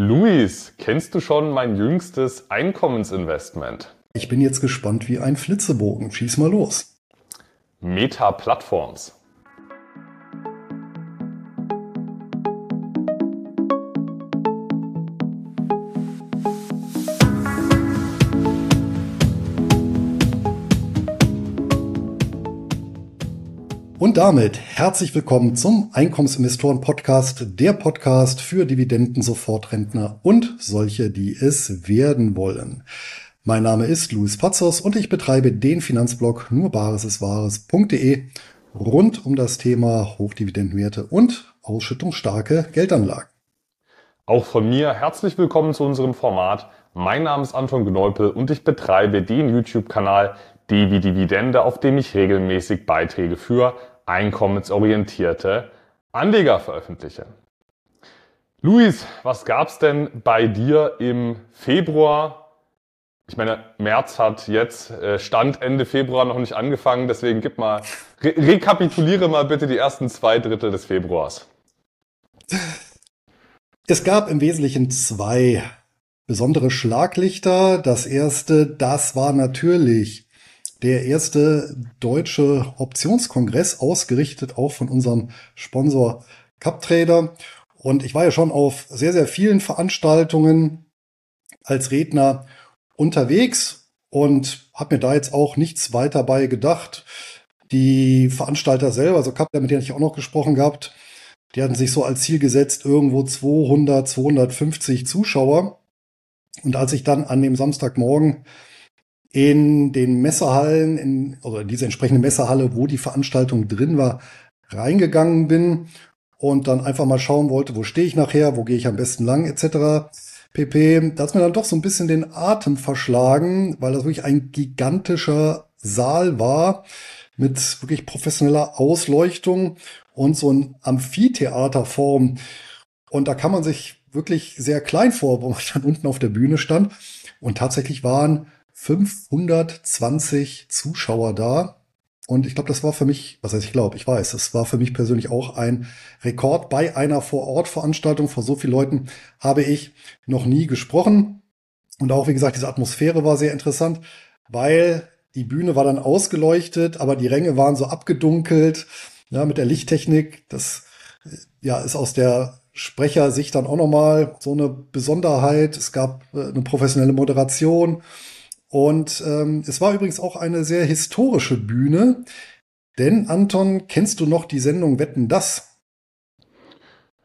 Luis, kennst du schon mein jüngstes Einkommensinvestment? Ich bin jetzt gespannt wie ein Flitzebogen. Schieß mal los. Meta Plattforms. Damit herzlich willkommen zum Einkommensinvestoren Podcast, der Podcast für Dividenden-Sofortrentner und solche, die es werden wollen. Mein Name ist Luis Pazos und ich betreibe den Finanzblog nurbaresiswahres.de rund um das Thema Hochdividendenwerte und ausschüttungsstarke Geldanlagen. Auch von mir herzlich willkommen zu unserem Format. Mein Name ist Anton Gneupel und ich betreibe den YouTube-Kanal Devi Dividende, auf dem ich regelmäßig Beiträge für einkommensorientierte Anleger veröffentliche. Luis, was gab's denn bei dir im Februar? Ich meine, März hat jetzt äh, Stand Ende Februar noch nicht angefangen, deswegen gib mal, re rekapituliere mal bitte die ersten zwei Drittel des Februars. Es gab im Wesentlichen zwei besondere Schlaglichter. Das erste, das war natürlich der erste deutsche Optionskongress, ausgerichtet auch von unserem Sponsor CupTrader. Und ich war ja schon auf sehr, sehr vielen Veranstaltungen als Redner unterwegs und habe mir da jetzt auch nichts weiter bei gedacht. Die Veranstalter selber, also CupTrader, mit denen ich auch noch gesprochen gehabt, die hatten sich so als Ziel gesetzt, irgendwo 200, 250 Zuschauer. Und als ich dann an dem Samstagmorgen in den Messehallen, in, oder diese entsprechende Messehalle, wo die Veranstaltung drin war, reingegangen bin und dann einfach mal schauen wollte, wo stehe ich nachher, wo gehe ich am besten lang, etc. pp. Da hat mir dann doch so ein bisschen den Atem verschlagen, weil das wirklich ein gigantischer Saal war mit wirklich professioneller Ausleuchtung und so ein Amphitheaterform. Und da kann man sich wirklich sehr klein vor, wo man dann unten auf der Bühne stand. Und tatsächlich waren 520 Zuschauer da. Und ich glaube, das war für mich, was heißt ich glaube, ich weiß, das war für mich persönlich auch ein Rekord. Bei einer Vor-Ort-Veranstaltung vor so vielen Leuten habe ich noch nie gesprochen. Und auch, wie gesagt, diese Atmosphäre war sehr interessant, weil die Bühne war dann ausgeleuchtet, aber die Ränge waren so abgedunkelt, ja, mit der Lichttechnik. Das, ja, ist aus der Sprechersicht dann auch nochmal so eine Besonderheit. Es gab äh, eine professionelle Moderation. Und ähm, es war übrigens auch eine sehr historische Bühne. Denn, Anton, kennst du noch die Sendung Wetten das?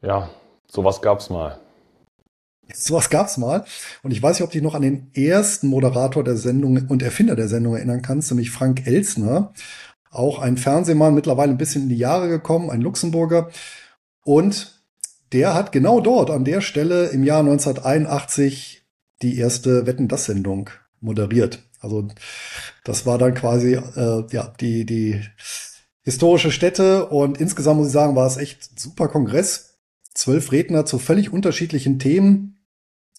Ja, sowas gab's mal. Sowas gab's mal. Und ich weiß nicht, ob du dich noch an den ersten Moderator der Sendung und Erfinder der Sendung erinnern kannst, nämlich Frank Elsner. Auch ein Fernsehmann, mittlerweile ein bisschen in die Jahre gekommen, ein Luxemburger. Und der hat genau dort, an der Stelle im Jahr 1981 die erste Wetten das Sendung moderiert. Also das war dann quasi äh, ja die die historische Stätte und insgesamt muss ich sagen, war es echt super Kongress. Zwölf Redner zu völlig unterschiedlichen Themen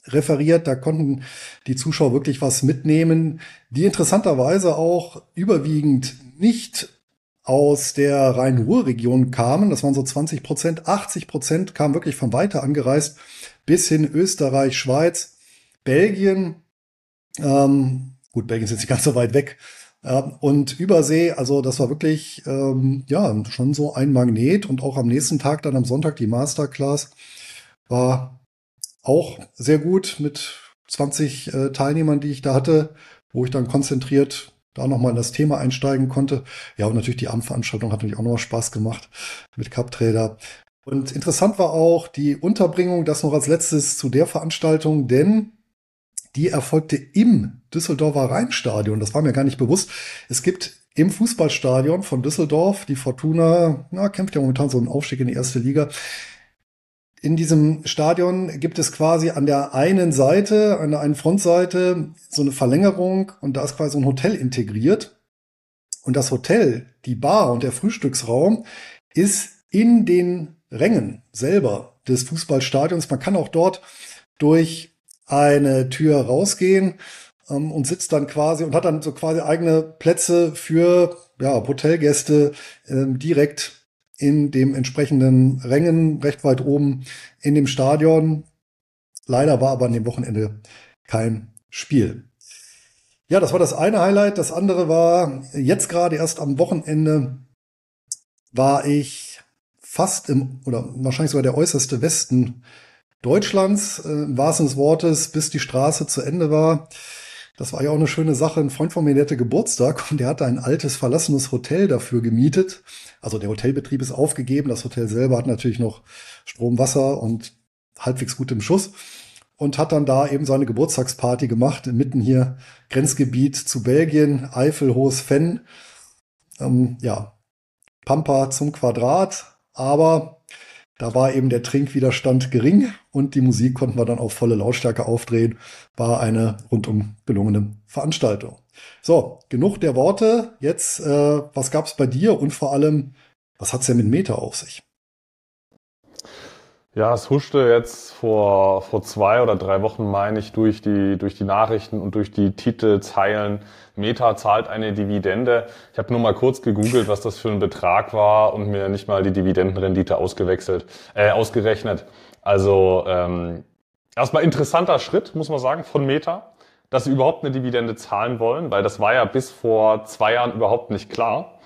referiert. Da konnten die Zuschauer wirklich was mitnehmen, die interessanterweise auch überwiegend nicht aus der Rhein-Ruhr-Region kamen. Das waren so 20 Prozent. 80 Prozent kamen wirklich von weiter angereist bis hin Österreich, Schweiz, Belgien, ähm, gut, Belgien ist jetzt nicht ganz so weit weg. Ähm, und Übersee, also das war wirklich ähm, ja schon so ein Magnet. Und auch am nächsten Tag, dann am Sonntag, die Masterclass war auch sehr gut mit 20 äh, Teilnehmern, die ich da hatte, wo ich dann konzentriert da nochmal in das Thema einsteigen konnte. Ja, und natürlich die Abendveranstaltung hat natürlich auch nochmal Spaß gemacht mit Cup-Trader. Und interessant war auch die Unterbringung, das noch als letztes zu der Veranstaltung, denn die erfolgte im Düsseldorfer Rheinstadion. Das war mir gar nicht bewusst. Es gibt im Fußballstadion von Düsseldorf, die Fortuna, na, kämpft ja momentan so einen Aufstieg in die erste Liga. In diesem Stadion gibt es quasi an der einen Seite, an der einen Frontseite, so eine Verlängerung und da ist quasi ein Hotel integriert. Und das Hotel, die Bar und der Frühstücksraum ist in den Rängen selber des Fußballstadions. Man kann auch dort durch eine Tür rausgehen ähm, und sitzt dann quasi und hat dann so quasi eigene Plätze für ja, Hotelgäste ähm, direkt in dem entsprechenden Rängen, recht weit oben in dem Stadion. Leider war aber an dem Wochenende kein Spiel. Ja, das war das eine Highlight. Das andere war jetzt gerade erst am Wochenende war ich fast im, oder wahrscheinlich sogar der äußerste Westen Deutschlands, äh, im wahrsten des Wortes, bis die Straße zu Ende war. Das war ja auch eine schöne Sache. Ein Freund von mir, der hatte Geburtstag und der hatte ein altes, verlassenes Hotel dafür gemietet. Also der Hotelbetrieb ist aufgegeben. Das Hotel selber hat natürlich noch Strom, Wasser und halbwegs gut im Schuss. Und hat dann da eben seine Geburtstagsparty gemacht, mitten hier Grenzgebiet zu Belgien, Eifel, Hohes Fenn. Ähm, ja, Pampa zum Quadrat. Aber da war eben der Trinkwiderstand gering und die Musik konnten wir dann auf volle Lautstärke aufdrehen. War eine rundum gelungene Veranstaltung. So, genug der Worte. Jetzt, äh, was gab's bei dir und vor allem, was hat's denn mit Meta auf sich? Ja, es huschte jetzt vor, vor zwei oder drei Wochen, meine ich, durch die, durch die Nachrichten und durch die Titelzeilen. Meta zahlt eine Dividende. Ich habe nur mal kurz gegoogelt, was das für ein Betrag war und mir nicht mal die Dividendenrendite ausgewechselt, äh, ausgerechnet. Also ähm, erstmal interessanter Schritt, muss man sagen, von Meta, dass sie überhaupt eine Dividende zahlen wollen, weil das war ja bis vor zwei Jahren überhaupt nicht klar.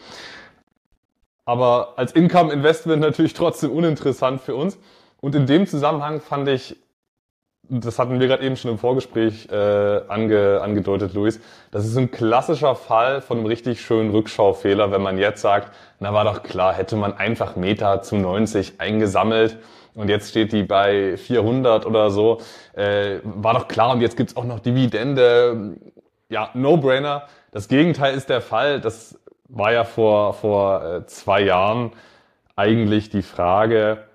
Aber als Income-Investment natürlich trotzdem uninteressant für uns. Und in dem Zusammenhang fand ich, das hatten wir gerade eben schon im Vorgespräch äh, ange, angedeutet, Luis, das ist ein klassischer Fall von einem richtig schönen Rückschaufehler, wenn man jetzt sagt, na war doch klar, hätte man einfach Meta zu 90 eingesammelt und jetzt steht die bei 400 oder so, äh, war doch klar und jetzt gibt's auch noch Dividende, ja, No-Brainer. Das Gegenteil ist der Fall, das war ja vor, vor äh, zwei Jahren eigentlich die Frage,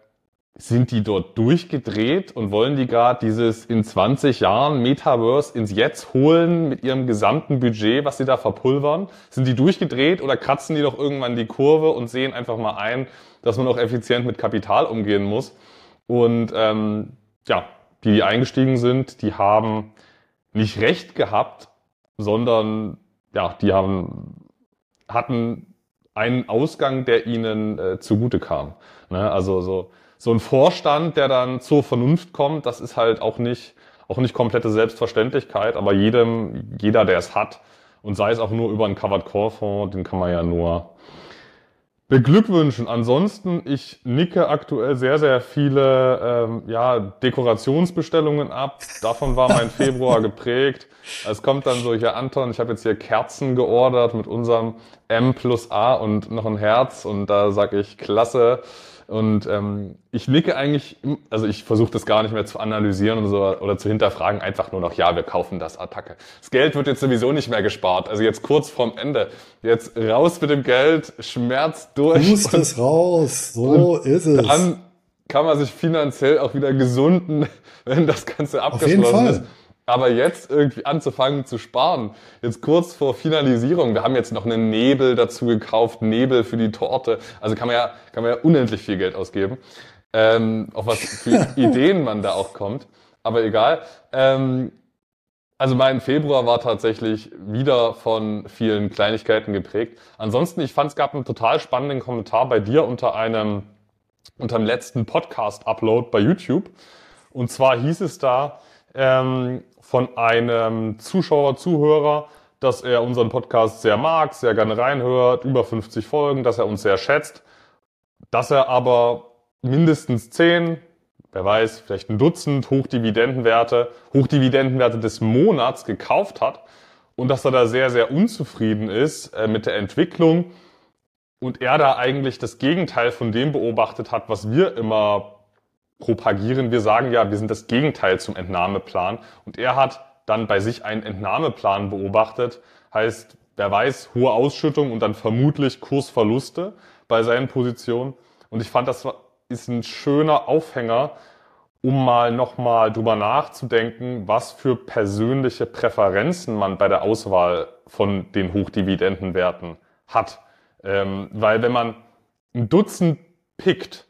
sind die dort durchgedreht und wollen die gerade dieses in 20 Jahren Metaverse ins Jetzt holen mit ihrem gesamten Budget, was sie da verpulvern? Sind die durchgedreht oder kratzen die doch irgendwann die Kurve und sehen einfach mal ein, dass man auch effizient mit Kapital umgehen muss? Und ähm, ja, die, die eingestiegen sind, die haben nicht recht gehabt, sondern ja, die haben hatten einen Ausgang, der ihnen äh, zugute kam. Ne? Also so so ein Vorstand, der dann zur Vernunft kommt, das ist halt auch nicht, auch nicht komplette Selbstverständlichkeit, aber jedem, jeder, der es hat, und sei es auch nur über einen Covered Core Fonds, den kann man ja nur beglückwünschen. Ansonsten, ich nicke aktuell sehr, sehr viele ähm, ja, Dekorationsbestellungen ab. Davon war mein Februar geprägt. Es kommt dann so, hier Anton, ich habe jetzt hier Kerzen geordert mit unserem M plus A und noch ein Herz und da sage ich, klasse. Und ähm, ich nicke eigentlich, also ich versuche das gar nicht mehr zu analysieren und so, oder zu hinterfragen, einfach nur noch, ja, wir kaufen das Attacke. Das Geld wird jetzt sowieso nicht mehr gespart. Also jetzt kurz vorm Ende. Jetzt raus mit dem Geld, Schmerz durch. Pust es raus, so ist es. Dann kann man sich finanziell auch wieder gesunden, wenn das Ganze abgeschlossen ist. Aber jetzt irgendwie anzufangen zu sparen, jetzt kurz vor Finalisierung, wir haben jetzt noch einen Nebel dazu gekauft, Nebel für die Torte, also kann man ja, kann man ja unendlich viel Geld ausgeben, ähm, auf was für Ideen man da auch kommt, aber egal. Ähm, also mein Februar war tatsächlich wieder von vielen Kleinigkeiten geprägt. Ansonsten, ich fand, es gab einen total spannenden Kommentar bei dir unter einem, unter dem letzten Podcast-Upload bei YouTube. Und zwar hieß es da, ähm, von einem Zuschauer, Zuhörer, dass er unseren Podcast sehr mag, sehr gerne reinhört, über 50 Folgen, dass er uns sehr schätzt, dass er aber mindestens 10, wer weiß, vielleicht ein Dutzend Hochdividendenwerte, Hochdividendenwerte des Monats gekauft hat und dass er da sehr, sehr unzufrieden ist äh, mit der Entwicklung und er da eigentlich das Gegenteil von dem beobachtet hat, was wir immer propagieren. Wir sagen ja, wir sind das Gegenteil zum Entnahmeplan. Und er hat dann bei sich einen Entnahmeplan beobachtet. Heißt, wer weiß, hohe Ausschüttung und dann vermutlich Kursverluste bei seinen Positionen. Und ich fand, das ist ein schöner Aufhänger, um mal nochmal drüber nachzudenken, was für persönliche Präferenzen man bei der Auswahl von den Hochdividendenwerten hat. Ähm, weil wenn man ein Dutzend pickt,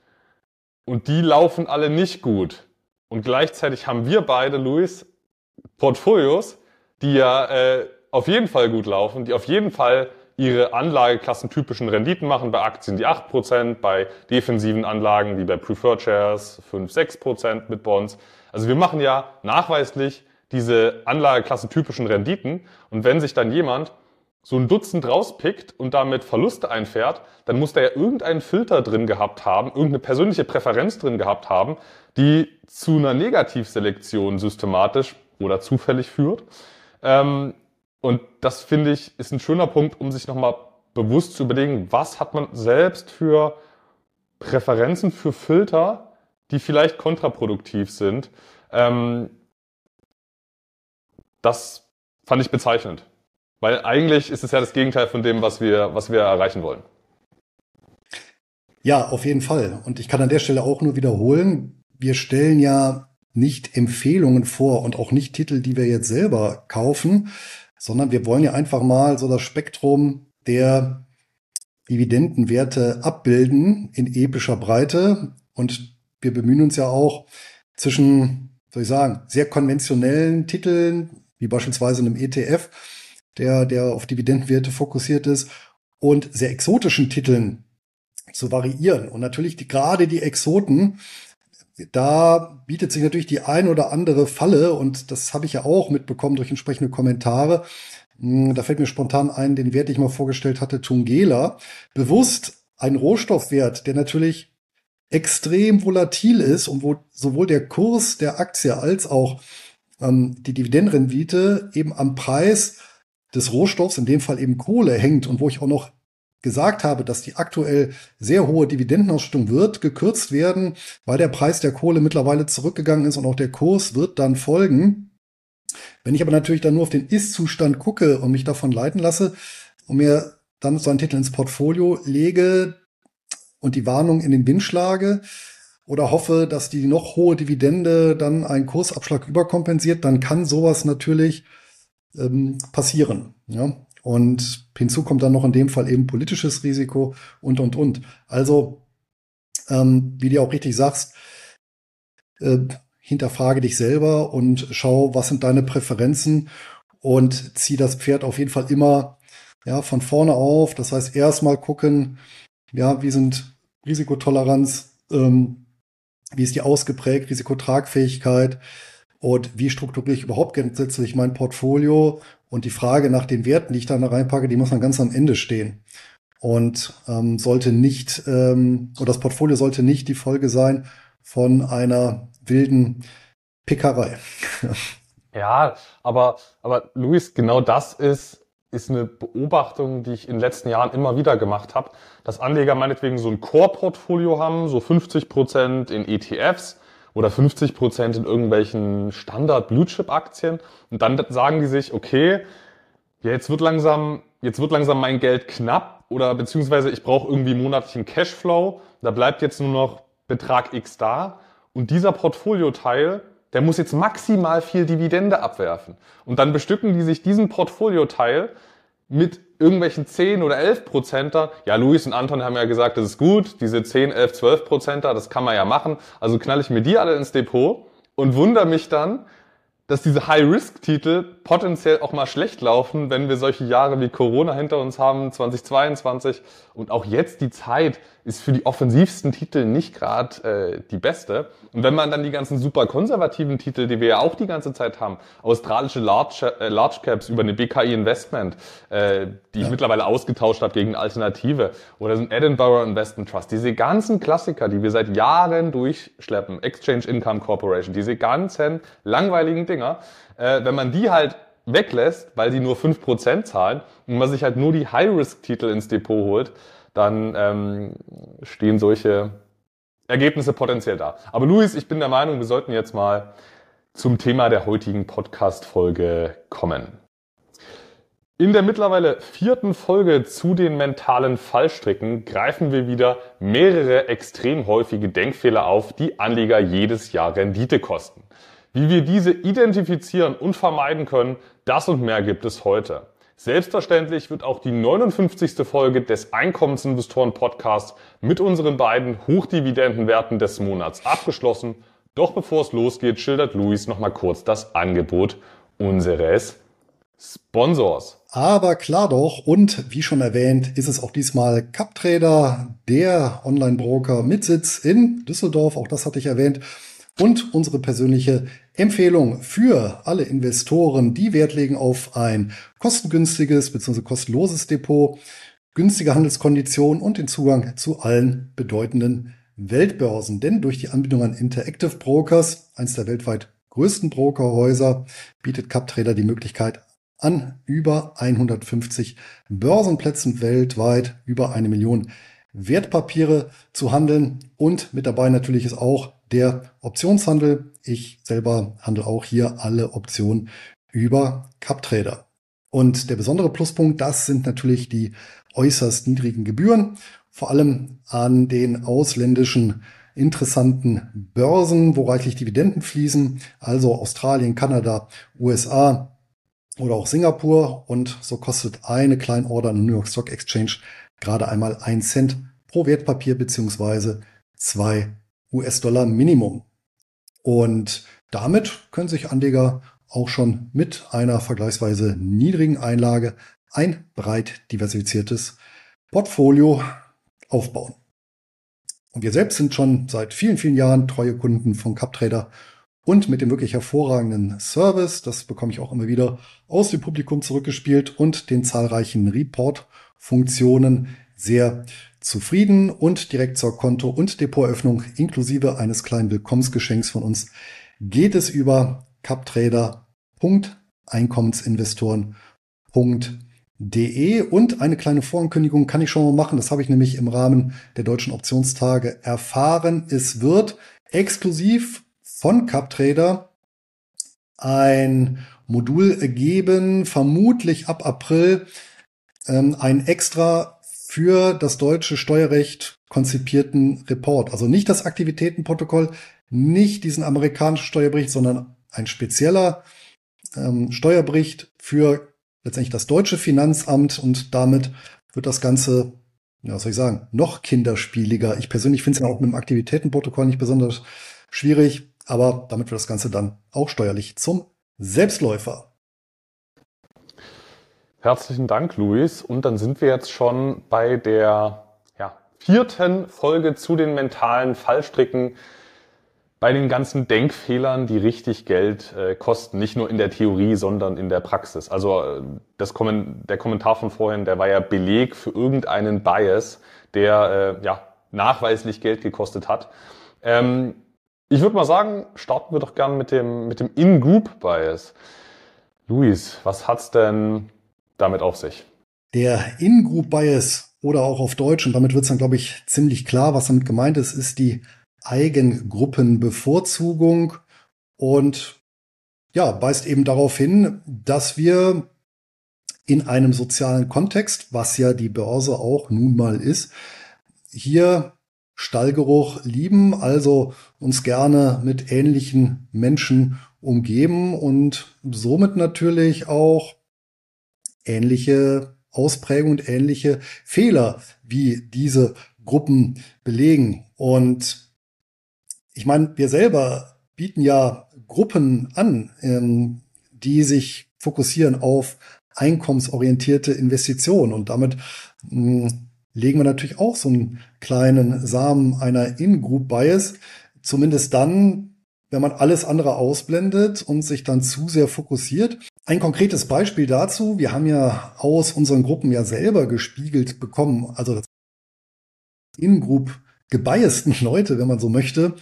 und die laufen alle nicht gut. Und gleichzeitig haben wir beide, Luis, Portfolios, die ja äh, auf jeden Fall gut laufen, die auf jeden Fall ihre Anlageklassen-typischen Renditen machen, bei Aktien die 8%, bei defensiven Anlagen wie bei Preferred Shares 5, 6% mit Bonds. Also wir machen ja nachweislich diese Anlageklasse-typischen Renditen. Und wenn sich dann jemand so ein Dutzend rauspickt und damit Verluste einfährt, dann muss der ja irgendeinen Filter drin gehabt haben, irgendeine persönliche Präferenz drin gehabt haben, die zu einer Negativselektion systematisch oder zufällig führt. Ähm, und das finde ich ist ein schöner Punkt, um sich nochmal bewusst zu überlegen, was hat man selbst für Präferenzen für Filter, die vielleicht kontraproduktiv sind. Ähm, das fand ich bezeichnend. Weil eigentlich ist es ja das Gegenteil von dem, was wir, was wir erreichen wollen. Ja, auf jeden Fall. Und ich kann an der Stelle auch nur wiederholen, wir stellen ja nicht Empfehlungen vor und auch nicht Titel, die wir jetzt selber kaufen, sondern wir wollen ja einfach mal so das Spektrum der Dividendenwerte abbilden in epischer Breite. Und wir bemühen uns ja auch zwischen, soll ich sagen, sehr konventionellen Titeln, wie beispielsweise einem ETF, der, der auf Dividendenwerte fokussiert ist, und sehr exotischen Titeln zu variieren. Und natürlich die, gerade die Exoten, da bietet sich natürlich die ein oder andere Falle, und das habe ich ja auch mitbekommen durch entsprechende Kommentare. Hm, da fällt mir spontan ein, den Wert, den ich mal vorgestellt hatte, Tungela. Bewusst ein Rohstoffwert, der natürlich extrem volatil ist und wo sowohl der Kurs der Aktie als auch ähm, die Dividendenrendite eben am Preis des Rohstoffs, in dem Fall eben Kohle, hängt und wo ich auch noch gesagt habe, dass die aktuell sehr hohe Dividendenausschüttung wird gekürzt werden, weil der Preis der Kohle mittlerweile zurückgegangen ist und auch der Kurs wird dann folgen. Wenn ich aber natürlich dann nur auf den Ist-Zustand gucke und mich davon leiten lasse und mir dann so einen Titel ins Portfolio lege und die Warnung in den Wind schlage oder hoffe, dass die noch hohe Dividende dann einen Kursabschlag überkompensiert, dann kann sowas natürlich ähm, passieren. Ja? Und hinzu kommt dann noch in dem Fall eben politisches Risiko und, und, und. Also, ähm, wie du auch richtig sagst, äh, hinterfrage dich selber und schau, was sind deine Präferenzen und zieh das Pferd auf jeden Fall immer ja, von vorne auf. Das heißt, erstmal gucken, ja, wie sind Risikotoleranz, ähm, wie ist die ausgeprägt, Risikotragfähigkeit, und wie strukturiere ich überhaupt grundsätzlich mein Portfolio und die Frage nach den Werten, die ich da reinpacke, die muss dann ganz am Ende stehen und ähm, sollte nicht ähm, oder das Portfolio sollte nicht die Folge sein von einer wilden Pickerei. ja, aber aber Luis, genau das ist ist eine Beobachtung, die ich in den letzten Jahren immer wieder gemacht habe, dass Anleger meinetwegen so ein Core-Portfolio haben, so 50 Prozent in ETFs oder 50 Prozent in irgendwelchen Standard-Blue-Chip-Aktien. Und dann sagen die sich, okay, jetzt wird langsam, jetzt wird langsam mein Geld knapp oder beziehungsweise ich brauche irgendwie monatlichen Cashflow. Da bleibt jetzt nur noch Betrag X da. Und dieser Portfolioteil, der muss jetzt maximal viel Dividende abwerfen. Und dann bestücken die sich diesen Portfolioteil mit irgendwelchen 10 oder 11 Prozenter, ja, Luis und Anton haben ja gesagt, das ist gut, diese 10, 11, 12 Prozenter, das kann man ja machen. Also knall ich mir die alle ins Depot und wundere mich dann, dass diese High-Risk-Titel potenziell auch mal schlecht laufen, wenn wir solche Jahre wie Corona hinter uns haben, 2022 und auch jetzt die Zeit ist für die offensivsten Titel nicht gerade äh, die beste. Und wenn man dann die ganzen super konservativen Titel, die wir ja auch die ganze Zeit haben, australische Large, äh, Large Caps über eine BKI Investment, äh, die ja. ich mittlerweile ausgetauscht habe gegen Alternative, oder so ein Edinburgh Investment Trust, diese ganzen Klassiker, die wir seit Jahren durchschleppen, Exchange Income Corporation, diese ganzen langweiligen Dinger, äh, wenn man die halt weglässt, weil die nur fünf Prozent zahlen und man sich halt nur die High-Risk-Titel ins Depot holt, dann ähm, stehen solche Ergebnisse potenziell da. Aber Luis, ich bin der Meinung, wir sollten jetzt mal zum Thema der heutigen Podcast-Folge kommen. In der mittlerweile vierten Folge zu den mentalen Fallstricken greifen wir wieder mehrere extrem häufige Denkfehler auf, die Anleger jedes Jahr Rendite kosten. Wie wir diese identifizieren und vermeiden können, das und mehr gibt es heute. Selbstverständlich wird auch die 59. Folge des Einkommensinvestoren Podcasts mit unseren beiden Hochdividendenwerten des Monats abgeschlossen. Doch bevor es losgeht, schildert Luis nochmal kurz das Angebot unseres Sponsors. Aber klar doch, und wie schon erwähnt, ist es auch diesmal CupTrader, der Online-Broker mit Sitz in Düsseldorf, auch das hatte ich erwähnt. Und unsere persönliche Empfehlung für alle Investoren, die Wert legen auf ein kostengünstiges bzw. kostenloses Depot, günstige Handelskonditionen und den Zugang zu allen bedeutenden Weltbörsen. Denn durch die Anbindung an Interactive Brokers, eins der weltweit größten Brokerhäuser, bietet CapTrader die Möglichkeit an über 150 Börsenplätzen weltweit über eine Million Wertpapiere zu handeln und mit dabei natürlich ist auch der Optionshandel. Ich selber handle auch hier alle Optionen über CapTrader. Und der besondere Pluspunkt, das sind natürlich die äußerst niedrigen Gebühren, vor allem an den ausländischen interessanten Börsen, wo reichlich Dividenden fließen, also Australien, Kanada, USA oder auch Singapur. Und so kostet eine Kleinorder an New York Stock Exchange gerade einmal ein Cent pro Wertpapier beziehungsweise zwei US-Dollar Minimum. Und damit können sich Anleger auch schon mit einer vergleichsweise niedrigen Einlage ein breit diversifiziertes Portfolio aufbauen. Und wir selbst sind schon seit vielen, vielen Jahren treue Kunden von CapTrader und mit dem wirklich hervorragenden Service, das bekomme ich auch immer wieder aus dem Publikum zurückgespielt und den zahlreichen Report-Funktionen sehr zufrieden und direkt zur Konto- und Depoteröffnung inklusive eines kleinen Willkommensgeschenks von uns geht es über captrader.einkommensinvestoren.de und eine kleine Vorankündigung kann ich schon mal machen. Das habe ich nämlich im Rahmen der deutschen Optionstage erfahren. Es wird exklusiv von CapTrader ein Modul geben, vermutlich ab April, ähm, ein extra für das deutsche Steuerrecht konzipierten Report. Also nicht das Aktivitätenprotokoll, nicht diesen amerikanischen Steuerbericht, sondern ein spezieller ähm, Steuerbericht für letztendlich das deutsche Finanzamt und damit wird das Ganze, ja, was soll ich sagen, noch kinderspieliger. Ich persönlich finde es ja auch mit dem Aktivitätenprotokoll nicht besonders schwierig, aber damit wird das Ganze dann auch steuerlich zum Selbstläufer. Herzlichen Dank, Luis. Und dann sind wir jetzt schon bei der ja, vierten Folge zu den mentalen Fallstricken, bei den ganzen Denkfehlern, die richtig Geld äh, kosten, nicht nur in der Theorie, sondern in der Praxis. Also äh, das Komment der Kommentar von vorhin, der war ja Beleg für irgendeinen Bias, der äh, ja nachweislich Geld gekostet hat. Ähm, ich würde mal sagen, starten wir doch gern mit dem, mit dem In-Group-Bias. Luis, was hat's denn damit auf sich? Der In-Group-Bias oder auch auf Deutsch, und damit wird es dann, glaube ich, ziemlich klar, was damit gemeint ist, ist die Eigengruppenbevorzugung und ja, weist eben darauf hin, dass wir in einem sozialen Kontext, was ja die Börse auch nun mal ist, hier Stallgeruch lieben, also uns gerne mit ähnlichen Menschen umgeben und somit natürlich auch ähnliche Ausprägungen und ähnliche Fehler wie diese Gruppen belegen. Und ich meine, wir selber bieten ja Gruppen an, ähm, die sich fokussieren auf einkommensorientierte Investitionen und damit hm, legen wir natürlich auch so einen kleinen Samen einer In-Group-Bias, zumindest dann, wenn man alles andere ausblendet und sich dann zu sehr fokussiert. Ein konkretes Beispiel dazu, wir haben ja aus unseren Gruppen ja selber gespiegelt bekommen, also In-Group gebiasten Leute, wenn man so möchte,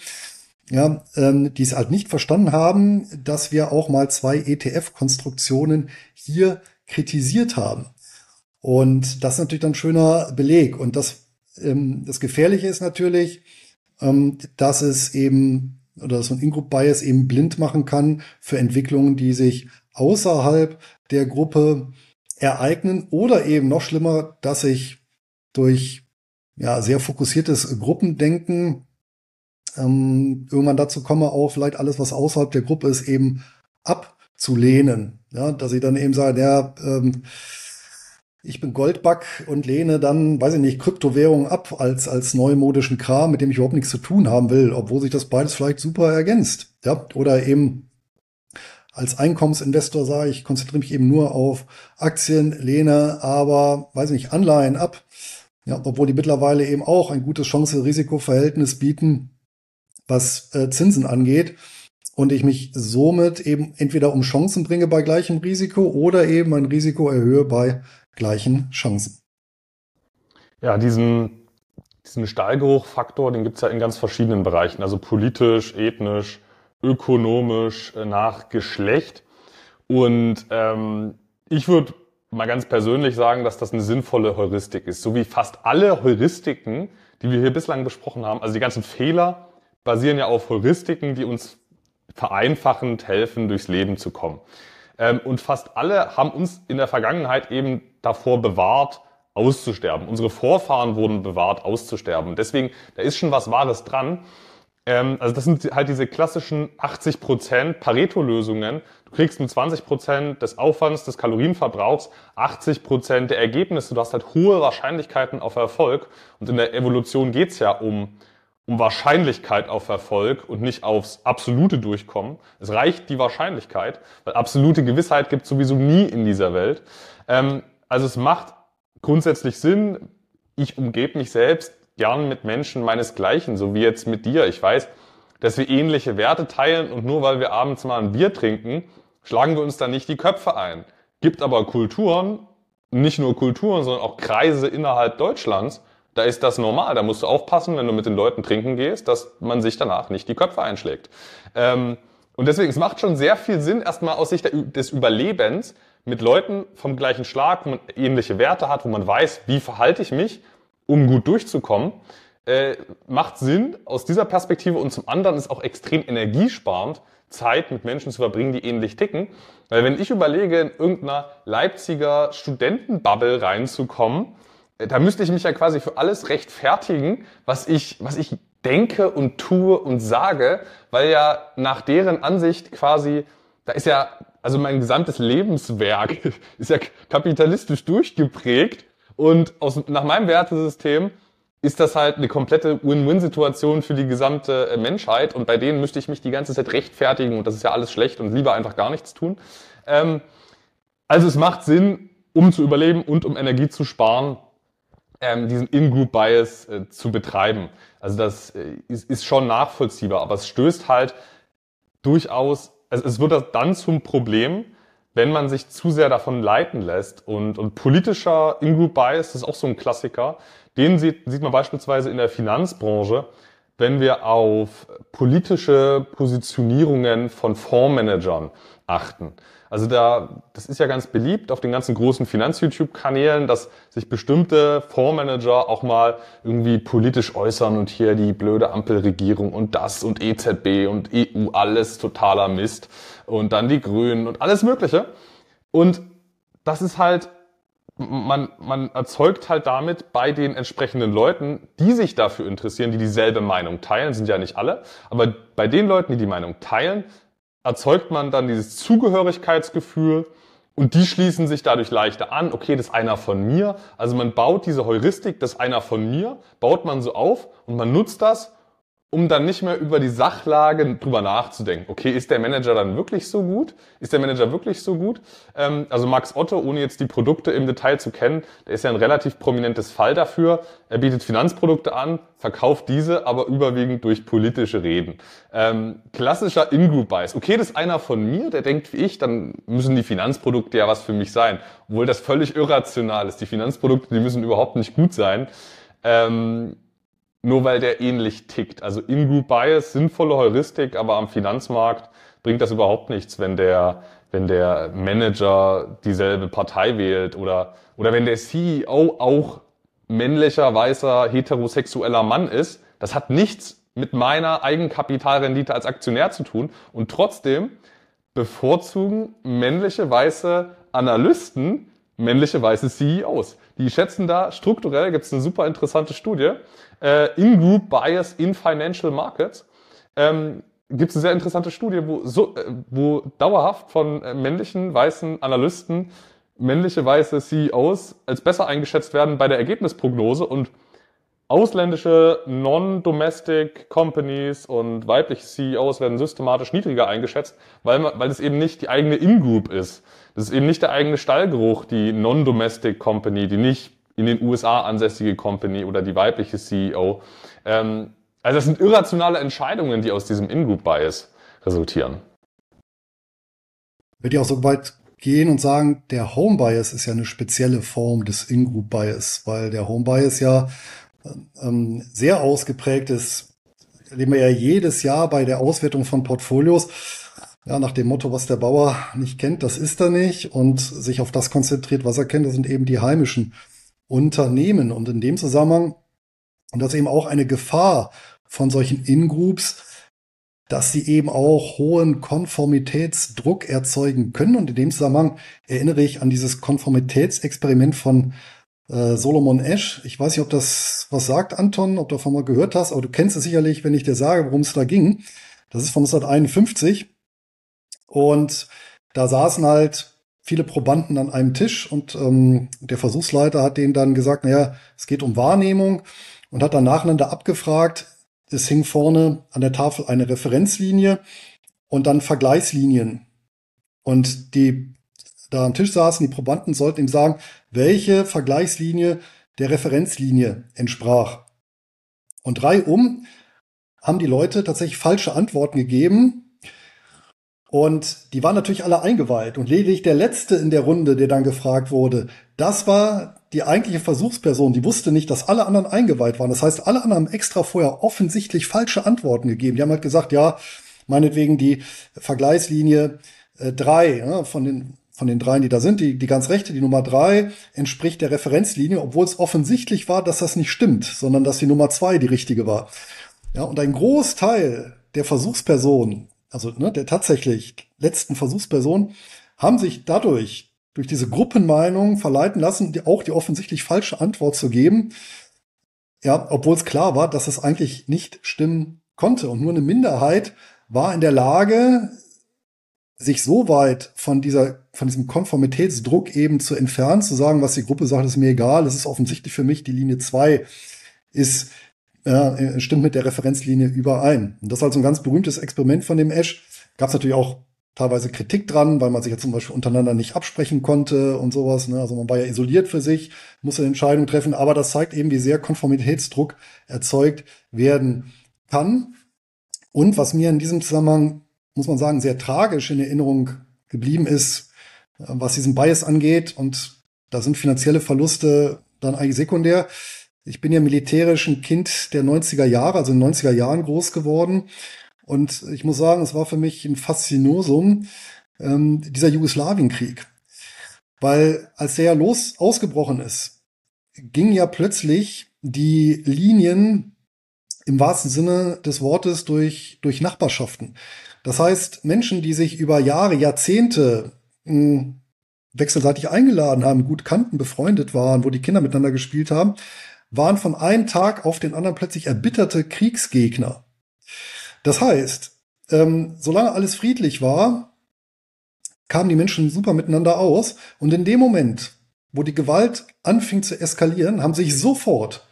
ja, ähm, die es halt nicht verstanden haben, dass wir auch mal zwei ETF-Konstruktionen hier kritisiert haben. Und das ist natürlich dann ein schöner Beleg. Und das, ähm, das Gefährliche ist natürlich, ähm, dass es eben oder dass man In-Group Bias eben blind machen kann für Entwicklungen, die sich außerhalb der Gruppe ereignen oder eben noch schlimmer, dass ich durch ja, sehr fokussiertes Gruppendenken ähm, irgendwann dazu komme, auch vielleicht alles, was außerhalb der Gruppe ist, eben abzulehnen. Ja, dass ich dann eben sage, ja, ähm, ich bin Goldback und lehne dann, weiß ich nicht, Kryptowährungen ab als, als neumodischen Kram, mit dem ich überhaupt nichts zu tun haben will, obwohl sich das beides vielleicht super ergänzt. Ja, oder eben als Einkommensinvestor sage ich, konzentriere mich eben nur auf Aktien, lehne aber, weiß ich nicht, Anleihen ab. Ja, obwohl die mittlerweile eben auch ein gutes Chance-Risiko-Verhältnis bieten, was äh, Zinsen angeht und ich mich somit eben entweder um Chancen bringe bei gleichem Risiko oder eben mein Risiko erhöhe bei gleichen Chancen. Ja, diesen, diesen Stallgeruchfaktor, den gibt es ja in ganz verschiedenen Bereichen, also politisch, ethnisch, ökonomisch, äh, nach Geschlecht. Und ähm, ich würde mal ganz persönlich sagen, dass das eine sinnvolle Heuristik ist. So wie fast alle Heuristiken, die wir hier bislang besprochen haben, also die ganzen Fehler basieren ja auf Heuristiken, die uns vereinfachend helfen, durchs Leben zu kommen. Ähm, und fast alle haben uns in der Vergangenheit eben davor bewahrt, auszusterben. Unsere Vorfahren wurden bewahrt, auszusterben. Deswegen, da ist schon was Wahres dran. Ähm, also das sind halt diese klassischen 80% Pareto-Lösungen. Du kriegst mit 20% des Aufwands, des Kalorienverbrauchs 80% der Ergebnisse. Du hast halt hohe Wahrscheinlichkeiten auf Erfolg. Und in der Evolution geht's ja um, um Wahrscheinlichkeit auf Erfolg und nicht aufs absolute Durchkommen. Es reicht die Wahrscheinlichkeit, weil absolute Gewissheit gibt sowieso nie in dieser Welt. Ähm, also es macht grundsätzlich Sinn. Ich umgebe mich selbst gern mit Menschen meinesgleichen, so wie jetzt mit dir. Ich weiß, dass wir ähnliche Werte teilen und nur weil wir abends mal ein Bier trinken, schlagen wir uns da nicht die Köpfe ein. Gibt aber Kulturen, nicht nur Kulturen, sondern auch Kreise innerhalb Deutschlands, da ist das normal. Da musst du aufpassen, wenn du mit den Leuten trinken gehst, dass man sich danach nicht die Köpfe einschlägt. Ähm, und deswegen, es macht schon sehr viel Sinn, erstmal aus Sicht des Überlebens mit Leuten vom gleichen Schlag, wo man ähnliche Werte hat, wo man weiß, wie verhalte ich mich, um gut durchzukommen, äh, macht Sinn aus dieser Perspektive und zum anderen ist auch extrem energiesparend, Zeit mit Menschen zu verbringen, die ähnlich ticken. Weil wenn ich überlege, in irgendeiner Leipziger Studentenbubble reinzukommen, äh, da müsste ich mich ja quasi für alles rechtfertigen, was ich, was ich denke und tue und sage, weil ja nach deren Ansicht quasi, da ist ja also mein gesamtes Lebenswerk ist ja kapitalistisch durchgeprägt und aus, nach meinem Wertesystem ist das halt eine komplette Win-Win-Situation für die gesamte äh, Menschheit und bei denen müsste ich mich die ganze Zeit rechtfertigen und das ist ja alles schlecht und lieber einfach gar nichts tun. Ähm, also es macht Sinn, um zu überleben und um Energie zu sparen, ähm, diesen In-Group-Bias äh, zu betreiben. Also das äh, ist, ist schon nachvollziehbar, aber es stößt halt durchaus es, es wird dann zum Problem, wenn man sich zu sehr davon leiten lässt. Und, und politischer In-Group-Bias ist auch so ein Klassiker. Den sieht, sieht man beispielsweise in der Finanzbranche, wenn wir auf politische Positionierungen von Fondsmanagern achten. Also da, das ist ja ganz beliebt auf den ganzen großen Finanz-YouTube-Kanälen, dass sich bestimmte Fondsmanager auch mal irgendwie politisch äußern und hier die blöde Ampelregierung und das und EZB und EU, alles totaler Mist und dann die Grünen und alles Mögliche. Und das ist halt, man, man erzeugt halt damit bei den entsprechenden Leuten, die sich dafür interessieren, die dieselbe Meinung teilen, sind ja nicht alle, aber bei den Leuten, die die Meinung teilen, erzeugt man dann dieses Zugehörigkeitsgefühl und die schließen sich dadurch leichter an. Okay, das ist einer von mir. Also man baut diese Heuristik, das ist einer von mir, baut man so auf und man nutzt das um dann nicht mehr über die Sachlage drüber nachzudenken. Okay, ist der Manager dann wirklich so gut? Ist der Manager wirklich so gut? Ähm, also Max Otto, ohne jetzt die Produkte im Detail zu kennen, der ist ja ein relativ prominentes Fall dafür. Er bietet Finanzprodukte an, verkauft diese, aber überwiegend durch politische Reden. Ähm, klassischer In-Group-Bias. Okay, das ist einer von mir, der denkt wie ich, dann müssen die Finanzprodukte ja was für mich sein. Obwohl das völlig irrational ist. Die Finanzprodukte, die müssen überhaupt nicht gut sein. Ähm, nur weil der ähnlich tickt. Also In-Group Bias, sinnvolle Heuristik, aber am Finanzmarkt bringt das überhaupt nichts, wenn der, wenn der Manager dieselbe Partei wählt oder, oder wenn der CEO auch männlicher, weißer, heterosexueller Mann ist. Das hat nichts mit meiner Eigenkapitalrendite als Aktionär zu tun. Und trotzdem bevorzugen männliche, weiße Analysten männliche, weiße CEOs. Die schätzen da strukturell, gibt es eine super interessante Studie, äh, In-Group Bias in Financial Markets. Ähm, gibt es eine sehr interessante Studie, wo, so, äh, wo dauerhaft von äh, männlichen weißen Analysten männliche weiße CEOs als besser eingeschätzt werden bei der Ergebnisprognose und ausländische Non-Domestic Companies und weibliche CEOs werden systematisch niedriger eingeschätzt, weil, man, weil es eben nicht die eigene In-Group ist. Das ist eben nicht der eigene Stallgeruch, die Non-Domestic Company, die nicht in den USA ansässige Company oder die weibliche CEO. Ähm, Also das sind irrationale Entscheidungen, die aus diesem In-Group-Bias resultieren. Würde ich auch so weit gehen und sagen, der Home Bias ist ja eine spezielle Form des In-Group Bias, weil der Home Bias ja ähm, sehr ausgeprägt ist. Erleben wir ja jedes Jahr bei der Auswertung von Portfolios, ja, nach dem Motto, was der Bauer nicht kennt, das ist er nicht und sich auf das konzentriert, was er kennt, das sind eben die heimischen Unternehmen. Und in dem Zusammenhang, und das eben auch eine Gefahr von solchen In-Groups, dass sie eben auch hohen Konformitätsdruck erzeugen können. Und in dem Zusammenhang erinnere ich an dieses Konformitätsexperiment von äh, Solomon Esch. Ich weiß nicht, ob das was sagt, Anton, ob du davon mal gehört hast, aber du kennst es sicherlich, wenn ich dir sage, worum es da ging. Das ist von 1951. Und da saßen halt viele Probanden an einem Tisch und ähm, der Versuchsleiter hat denen dann gesagt, naja, es geht um Wahrnehmung und hat dann nacheinander abgefragt, es hing vorne an der Tafel eine Referenzlinie und dann Vergleichslinien. Und die da am Tisch saßen, die Probanden sollten ihm sagen, welche Vergleichslinie der Referenzlinie entsprach. Und drei um haben die Leute tatsächlich falsche Antworten gegeben. Und die waren natürlich alle eingeweiht. Und lediglich der letzte in der Runde, der dann gefragt wurde, das war die eigentliche Versuchsperson, die wusste nicht, dass alle anderen eingeweiht waren. Das heißt, alle anderen haben extra vorher offensichtlich falsche Antworten gegeben. Die haben halt gesagt, ja, meinetwegen die Vergleichslinie äh, drei ja, von den von den dreien, die da sind, die, die ganz rechte, die Nummer drei, entspricht der Referenzlinie, obwohl es offensichtlich war, dass das nicht stimmt, sondern dass die Nummer zwei die richtige war. Ja, und ein Großteil der Versuchspersonen, also ne, der tatsächlich letzten Versuchspersonen, haben sich dadurch durch diese Gruppenmeinung verleiten lassen, die auch die offensichtlich falsche Antwort zu geben. Ja, obwohl es klar war, dass es eigentlich nicht stimmen konnte. Und nur eine Minderheit war in der Lage, sich so weit von dieser, von diesem Konformitätsdruck eben zu entfernen, zu sagen, was die Gruppe sagt, ist mir egal, es ist offensichtlich für mich, die Linie 2 ist, äh, stimmt mit der Referenzlinie überein. Und das ist also ein ganz berühmtes Experiment von dem Ash. Gab es natürlich auch teilweise Kritik dran, weil man sich ja zum Beispiel untereinander nicht absprechen konnte und sowas. Ne? Also man war ja isoliert für sich, musste eine Entscheidung treffen, aber das zeigt eben, wie sehr Konformitätsdruck erzeugt werden kann. Und was mir in diesem Zusammenhang, muss man sagen, sehr tragisch in Erinnerung geblieben ist, äh, was diesen Bias angeht, und da sind finanzielle Verluste dann eigentlich sekundär. Ich bin ja militärisch ein Kind der 90er Jahre, also in den 90er Jahren groß geworden. Und ich muss sagen, es war für mich ein Faszinosum, ähm, dieser Jugoslawienkrieg. Weil als der ja los ausgebrochen ist, ging ja plötzlich die Linien im wahrsten Sinne des Wortes durch, durch Nachbarschaften. Das heißt, Menschen, die sich über Jahre, Jahrzehnte mh, hm, wechselseitig eingeladen haben, gut kannten, befreundet waren, wo die Kinder miteinander gespielt haben, waren von einem Tag auf den anderen plötzlich erbitterte Kriegsgegner. Das heißt, ähm, solange alles friedlich war, kamen die Menschen super miteinander aus. Und in dem Moment, wo die Gewalt anfing zu eskalieren, haben sich sofort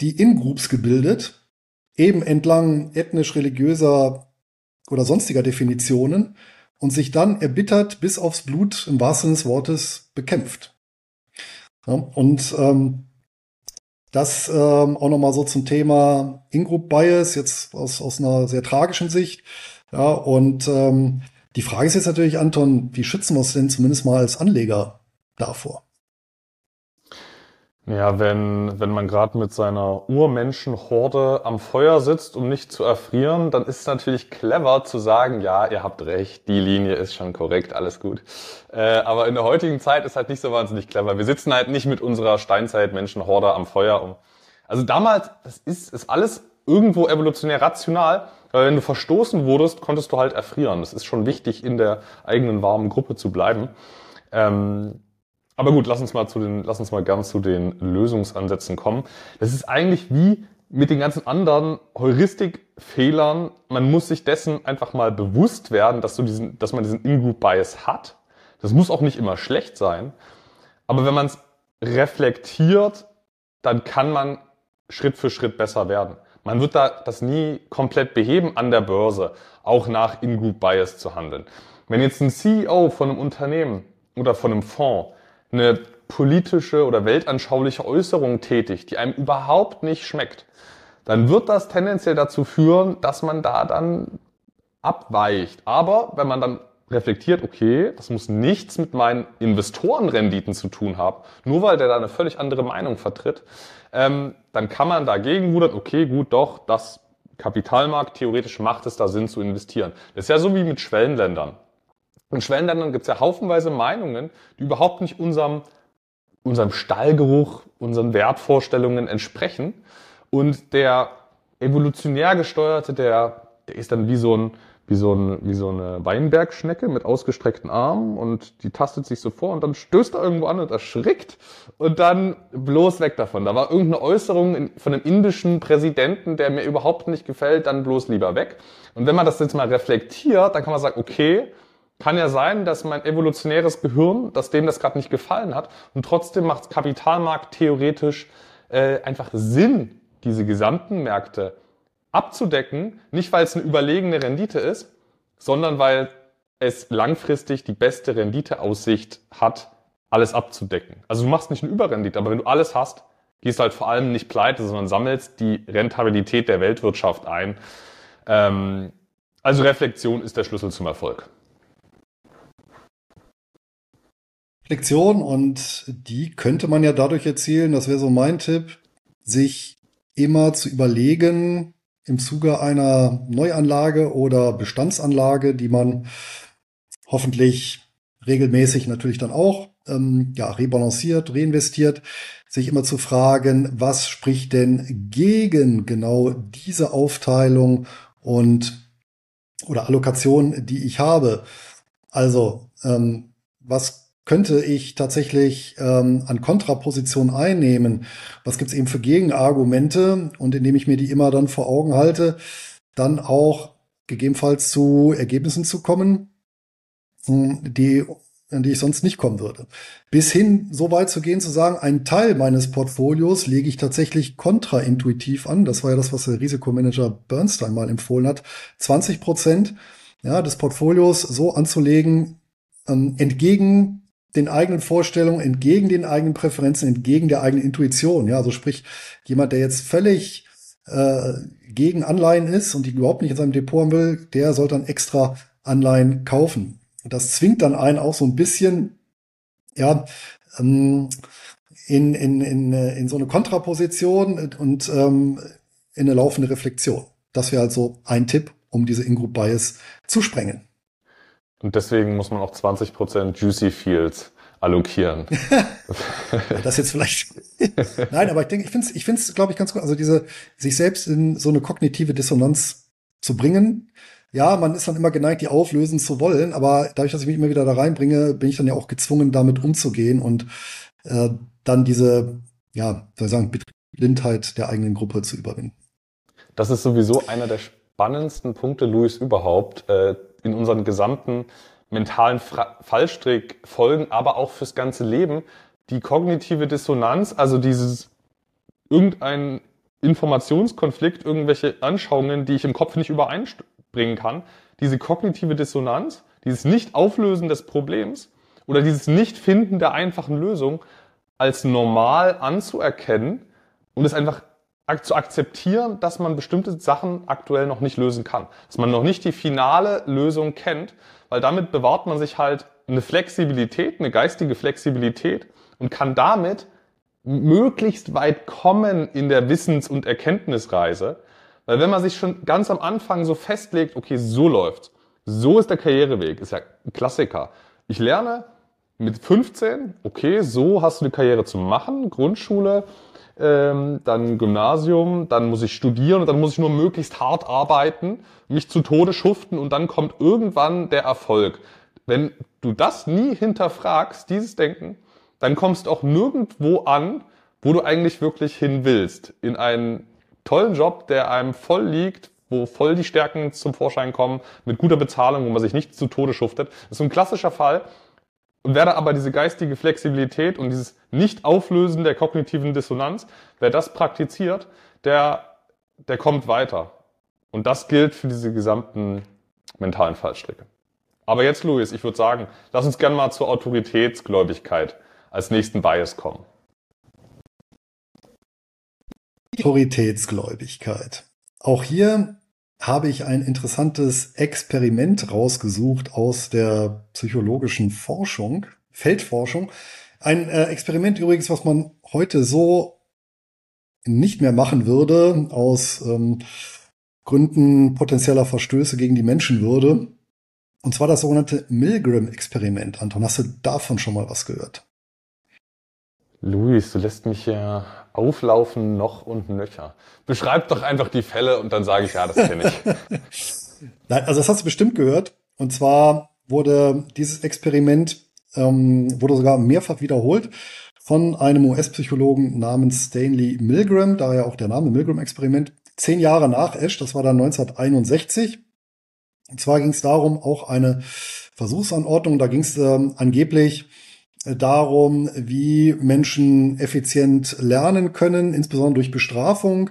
die In-Groups gebildet, eben entlang ethnisch-religiöser oder sonstiger Definitionen und sich dann erbittert bis aufs Blut im wahrsten Sinne des Wortes bekämpft. Ja, und ähm, das ähm, auch nochmal so zum Thema In-Group Bias, jetzt aus, aus einer sehr tragischen Sicht. Ja, und ähm, die Frage ist jetzt natürlich, Anton, wie schützen wir uns denn zumindest mal als Anleger davor? Ja, wenn, wenn man gerade mit seiner Urmenschenhorde am Feuer sitzt, um nicht zu erfrieren, dann ist es natürlich clever zu sagen, ja, ihr habt recht, die Linie ist schon korrekt, alles gut. Äh, aber in der heutigen Zeit ist halt nicht so wahnsinnig clever. Wir sitzen halt nicht mit unserer Steinzeit-Menschenhorde am Feuer. Um also damals, das ist, ist alles irgendwo evolutionär rational, weil wenn du verstoßen wurdest, konntest du halt erfrieren. Das ist schon wichtig, in der eigenen warmen Gruppe zu bleiben. Ähm, aber gut, lass uns mal zu den, lass uns mal gern zu den Lösungsansätzen kommen. Das ist eigentlich wie mit den ganzen anderen Heuristikfehlern. Man muss sich dessen einfach mal bewusst werden, dass, du diesen, dass man diesen In-Group-Bias hat. Das muss auch nicht immer schlecht sein. Aber wenn man es reflektiert, dann kann man Schritt für Schritt besser werden. Man wird da das nie komplett beheben an der Börse, auch nach In-Group-Bias zu handeln. Wenn jetzt ein CEO von einem Unternehmen oder von einem Fonds eine politische oder weltanschauliche Äußerung tätigt, die einem überhaupt nicht schmeckt, dann wird das tendenziell dazu führen, dass man da dann abweicht. Aber wenn man dann reflektiert, okay, das muss nichts mit meinen Investorenrenditen zu tun haben, nur weil der da eine völlig andere Meinung vertritt, ähm, dann kann man dagegen rudern, okay, gut, doch, das Kapitalmarkt, theoretisch macht es da Sinn zu investieren. Das ist ja so wie mit Schwellenländern. In Schwellenländern gibt es ja haufenweise Meinungen, die überhaupt nicht unserem, unserem Stallgeruch, unseren Wertvorstellungen entsprechen. Und der evolutionär gesteuerte, der, der ist dann wie so ein, wie so, ein, wie so eine Weinbergschnecke mit ausgestreckten Armen und die tastet sich so vor und dann stößt er irgendwo an und erschrickt und dann bloß weg davon. Da war irgendeine Äußerung von einem indischen Präsidenten, der mir überhaupt nicht gefällt, dann bloß lieber weg. Und wenn man das jetzt mal reflektiert, dann kann man sagen, okay, kann ja sein, dass mein evolutionäres Gehirn, dass dem das gerade nicht gefallen hat und trotzdem macht Kapitalmarkt theoretisch äh, einfach Sinn, diese gesamten Märkte abzudecken, nicht weil es eine überlegene Rendite ist, sondern weil es langfristig die beste Renditeaussicht hat, alles abzudecken. Also du machst nicht eine Überrendite, aber wenn du alles hast, gehst halt vor allem nicht pleite, sondern sammelst die Rentabilität der Weltwirtschaft ein. Ähm, also Reflexion ist der Schlüssel zum Erfolg. Reflexion und die könnte man ja dadurch erzielen, das wäre so mein Tipp, sich immer zu überlegen, im Zuge einer Neuanlage oder Bestandsanlage, die man hoffentlich regelmäßig natürlich dann auch ähm, ja, rebalanciert, reinvestiert, sich immer zu fragen, was spricht denn gegen genau diese Aufteilung und oder Allokation, die ich habe. Also, ähm, was könnte ich tatsächlich ähm, an Kontraposition einnehmen? Was gibt es eben für Gegenargumente? Und indem ich mir die immer dann vor Augen halte, dann auch gegebenenfalls zu Ergebnissen zu kommen, hm, die an die ich sonst nicht kommen würde. Bis hin so weit zu gehen, zu sagen, einen Teil meines Portfolios lege ich tatsächlich kontraintuitiv an. Das war ja das, was der Risikomanager Bernstein mal empfohlen hat. 20 Prozent ja, des Portfolios so anzulegen, ähm, entgegen den eigenen Vorstellungen, entgegen den eigenen Präferenzen, entgegen der eigenen Intuition. Ja, also sprich, jemand, der jetzt völlig äh, gegen Anleihen ist und die überhaupt nicht in seinem Depot haben will, der soll dann extra Anleihen kaufen. Das zwingt dann einen auch so ein bisschen, ja, ähm, in, in, in, in so eine Kontraposition und ähm, in eine laufende Reflexion. Das wäre also ein Tipp, um diese In-Group Bias zu sprengen. Und deswegen muss man auch 20% Juicy Fields allokieren. das jetzt vielleicht. Nein, aber ich denke, ich finde es, ich finde es, glaube ich, ganz gut. Also diese, sich selbst in so eine kognitive Dissonanz zu bringen. Ja, man ist dann immer geneigt, die auflösen zu wollen, aber dadurch, dass ich mich immer wieder da reinbringe, bin ich dann ja auch gezwungen, damit umzugehen und äh, dann diese, ja, soll ich sagen, Blindheit der eigenen Gruppe zu überwinden. Das ist sowieso einer der spannendsten Punkte, Luis, überhaupt. Äh, in unseren gesamten mentalen Fra Fallstrick folgen, aber auch fürs ganze Leben. Die kognitive Dissonanz, also dieses irgendein Informationskonflikt, irgendwelche Anschauungen, die ich im Kopf nicht übereinbringen kann, diese kognitive Dissonanz, dieses Nicht-Auflösen des Problems oder dieses Nicht-Finden der einfachen Lösung als normal anzuerkennen und es einfach zu akzeptieren, dass man bestimmte Sachen aktuell noch nicht lösen kann. Dass man noch nicht die finale Lösung kennt, weil damit bewahrt man sich halt eine Flexibilität, eine geistige Flexibilität und kann damit möglichst weit kommen in der Wissens- und Erkenntnisreise. Weil wenn man sich schon ganz am Anfang so festlegt, okay, so läuft's, so ist der Karriereweg, ist ja ein Klassiker. Ich lerne mit 15, okay, so hast du die Karriere zu machen, Grundschule, ähm, dann Gymnasium, dann muss ich studieren und dann muss ich nur möglichst hart arbeiten, mich zu Tode schuften und dann kommt irgendwann der Erfolg. Wenn du das nie hinterfragst, dieses Denken, dann kommst auch nirgendwo an, wo du eigentlich wirklich hin willst. In einen tollen Job, der einem voll liegt, wo voll die Stärken zum Vorschein kommen, mit guter Bezahlung, wo man sich nicht zu Tode schuftet. Das ist so ein klassischer Fall, und wer da aber diese geistige Flexibilität und dieses Nicht-Auflösen der kognitiven Dissonanz, wer das praktiziert, der, der kommt weiter. Und das gilt für diese gesamten mentalen Fallstricke. Aber jetzt, Luis, ich würde sagen, lass uns gerne mal zur Autoritätsgläubigkeit als nächsten Bias kommen. Autoritätsgläubigkeit. Auch hier habe ich ein interessantes Experiment rausgesucht aus der psychologischen Forschung, Feldforschung. Ein äh, Experiment übrigens, was man heute so nicht mehr machen würde, aus ähm, Gründen potenzieller Verstöße gegen die Menschenwürde. Und zwar das sogenannte Milgram-Experiment. Anton, hast du davon schon mal was gehört? Luis, du lässt mich hier auflaufen noch und nöcher. Beschreib doch einfach die Fälle und dann sage ich, ja, das kenne ich. Nein, also das hast du bestimmt gehört. Und zwar wurde dieses Experiment ähm, wurde sogar mehrfach wiederholt von einem US-Psychologen namens Stanley Milgram, daher auch der Name Milgram-Experiment, zehn Jahre nach Ash, das war dann 1961. Und zwar ging es darum, auch eine Versuchsanordnung, da ging es ähm, angeblich darum, wie Menschen effizient lernen können, insbesondere durch Bestrafung.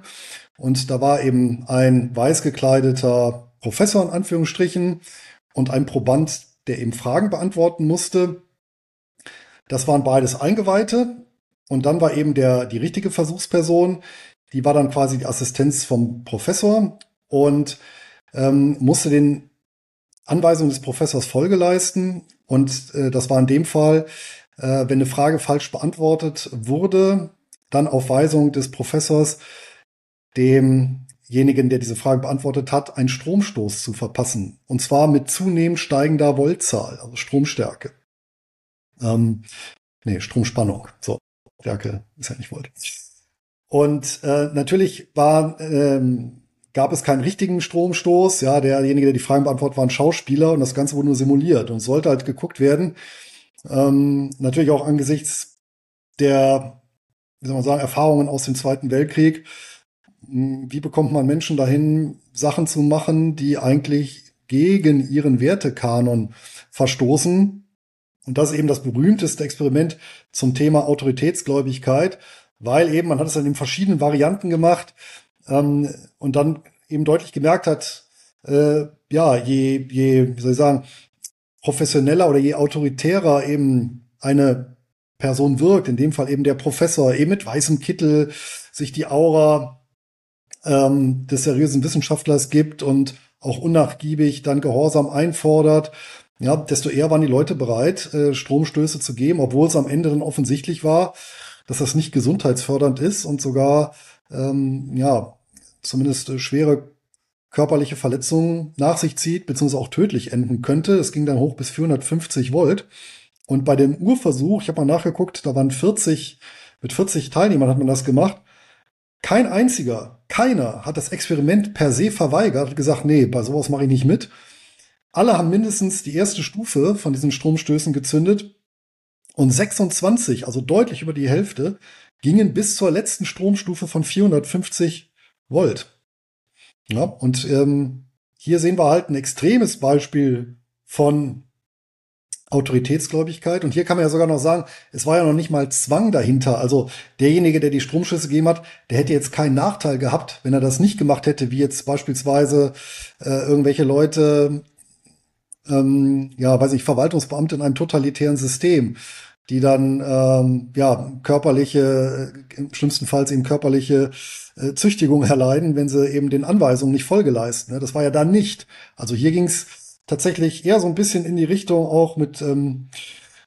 Und da war eben ein weiß gekleideter Professor in Anführungsstrichen und ein Proband, der eben Fragen beantworten musste. Das waren beides Eingeweihte. Und dann war eben der, die richtige Versuchsperson, die war dann quasi die Assistenz vom Professor und ähm, musste den Anweisungen des Professors Folge leisten. Und äh, das war in dem Fall, äh, wenn eine Frage falsch beantwortet wurde, dann auf Weisung des Professors demjenigen, der diese Frage beantwortet hat, einen Stromstoß zu verpassen. Und zwar mit zunehmend steigender Voltzahl, also Stromstärke. Ähm, nee, Stromspannung. So, Stärke ist ja nicht Volt. Und äh, natürlich war, ähm, gab es keinen richtigen Stromstoß. Ja, derjenige, der die Fragen beantwortet, war ein Schauspieler und das Ganze wurde nur simuliert. Und sollte halt geguckt werden, ähm, natürlich auch angesichts der, wie soll man sagen, Erfahrungen aus dem Zweiten Weltkrieg. Hm, wie bekommt man Menschen dahin, Sachen zu machen, die eigentlich gegen ihren Wertekanon verstoßen? Und das ist eben das berühmteste Experiment zum Thema Autoritätsgläubigkeit, weil eben, man hat es dann in verschiedenen Varianten gemacht ähm, und dann eben deutlich gemerkt hat, äh, ja, je, je, wie soll ich sagen, professioneller oder je autoritärer eben eine Person wirkt, in dem Fall eben der Professor, eben mit weißem Kittel, sich die Aura ähm, des seriösen Wissenschaftlers gibt und auch unnachgiebig dann Gehorsam einfordert, ja, desto eher waren die Leute bereit, äh, Stromstöße zu geben, obwohl es am Ende dann offensichtlich war, dass das nicht gesundheitsfördernd ist und sogar, ähm, ja, zumindest äh, schwere körperliche Verletzungen nach sich zieht, beziehungsweise auch tödlich enden könnte. Es ging dann hoch bis 450 Volt. Und bei dem Urversuch, ich habe mal nachgeguckt, da waren 40, mit 40 Teilnehmern hat man das gemacht. Kein einziger, keiner hat das Experiment per se verweigert, gesagt, nee, bei sowas mache ich nicht mit. Alle haben mindestens die erste Stufe von diesen Stromstößen gezündet und 26, also deutlich über die Hälfte, gingen bis zur letzten Stromstufe von 450 Volt. Ja, und ähm, hier sehen wir halt ein extremes Beispiel von Autoritätsgläubigkeit. Und hier kann man ja sogar noch sagen, es war ja noch nicht mal Zwang dahinter. Also derjenige, der die Stromschüsse gegeben hat, der hätte jetzt keinen Nachteil gehabt, wenn er das nicht gemacht hätte, wie jetzt beispielsweise äh, irgendwelche Leute ähm, ja, weiß ich, Verwaltungsbeamte in einem totalitären System, die dann ähm, ja körperliche, im schlimmsten Fall eben körperliche äh, Züchtigung erleiden, wenn sie eben den Anweisungen nicht Folge leisten. Ne? Das war ja da nicht. Also hier ging es tatsächlich eher so ein bisschen in die Richtung auch mit ähm,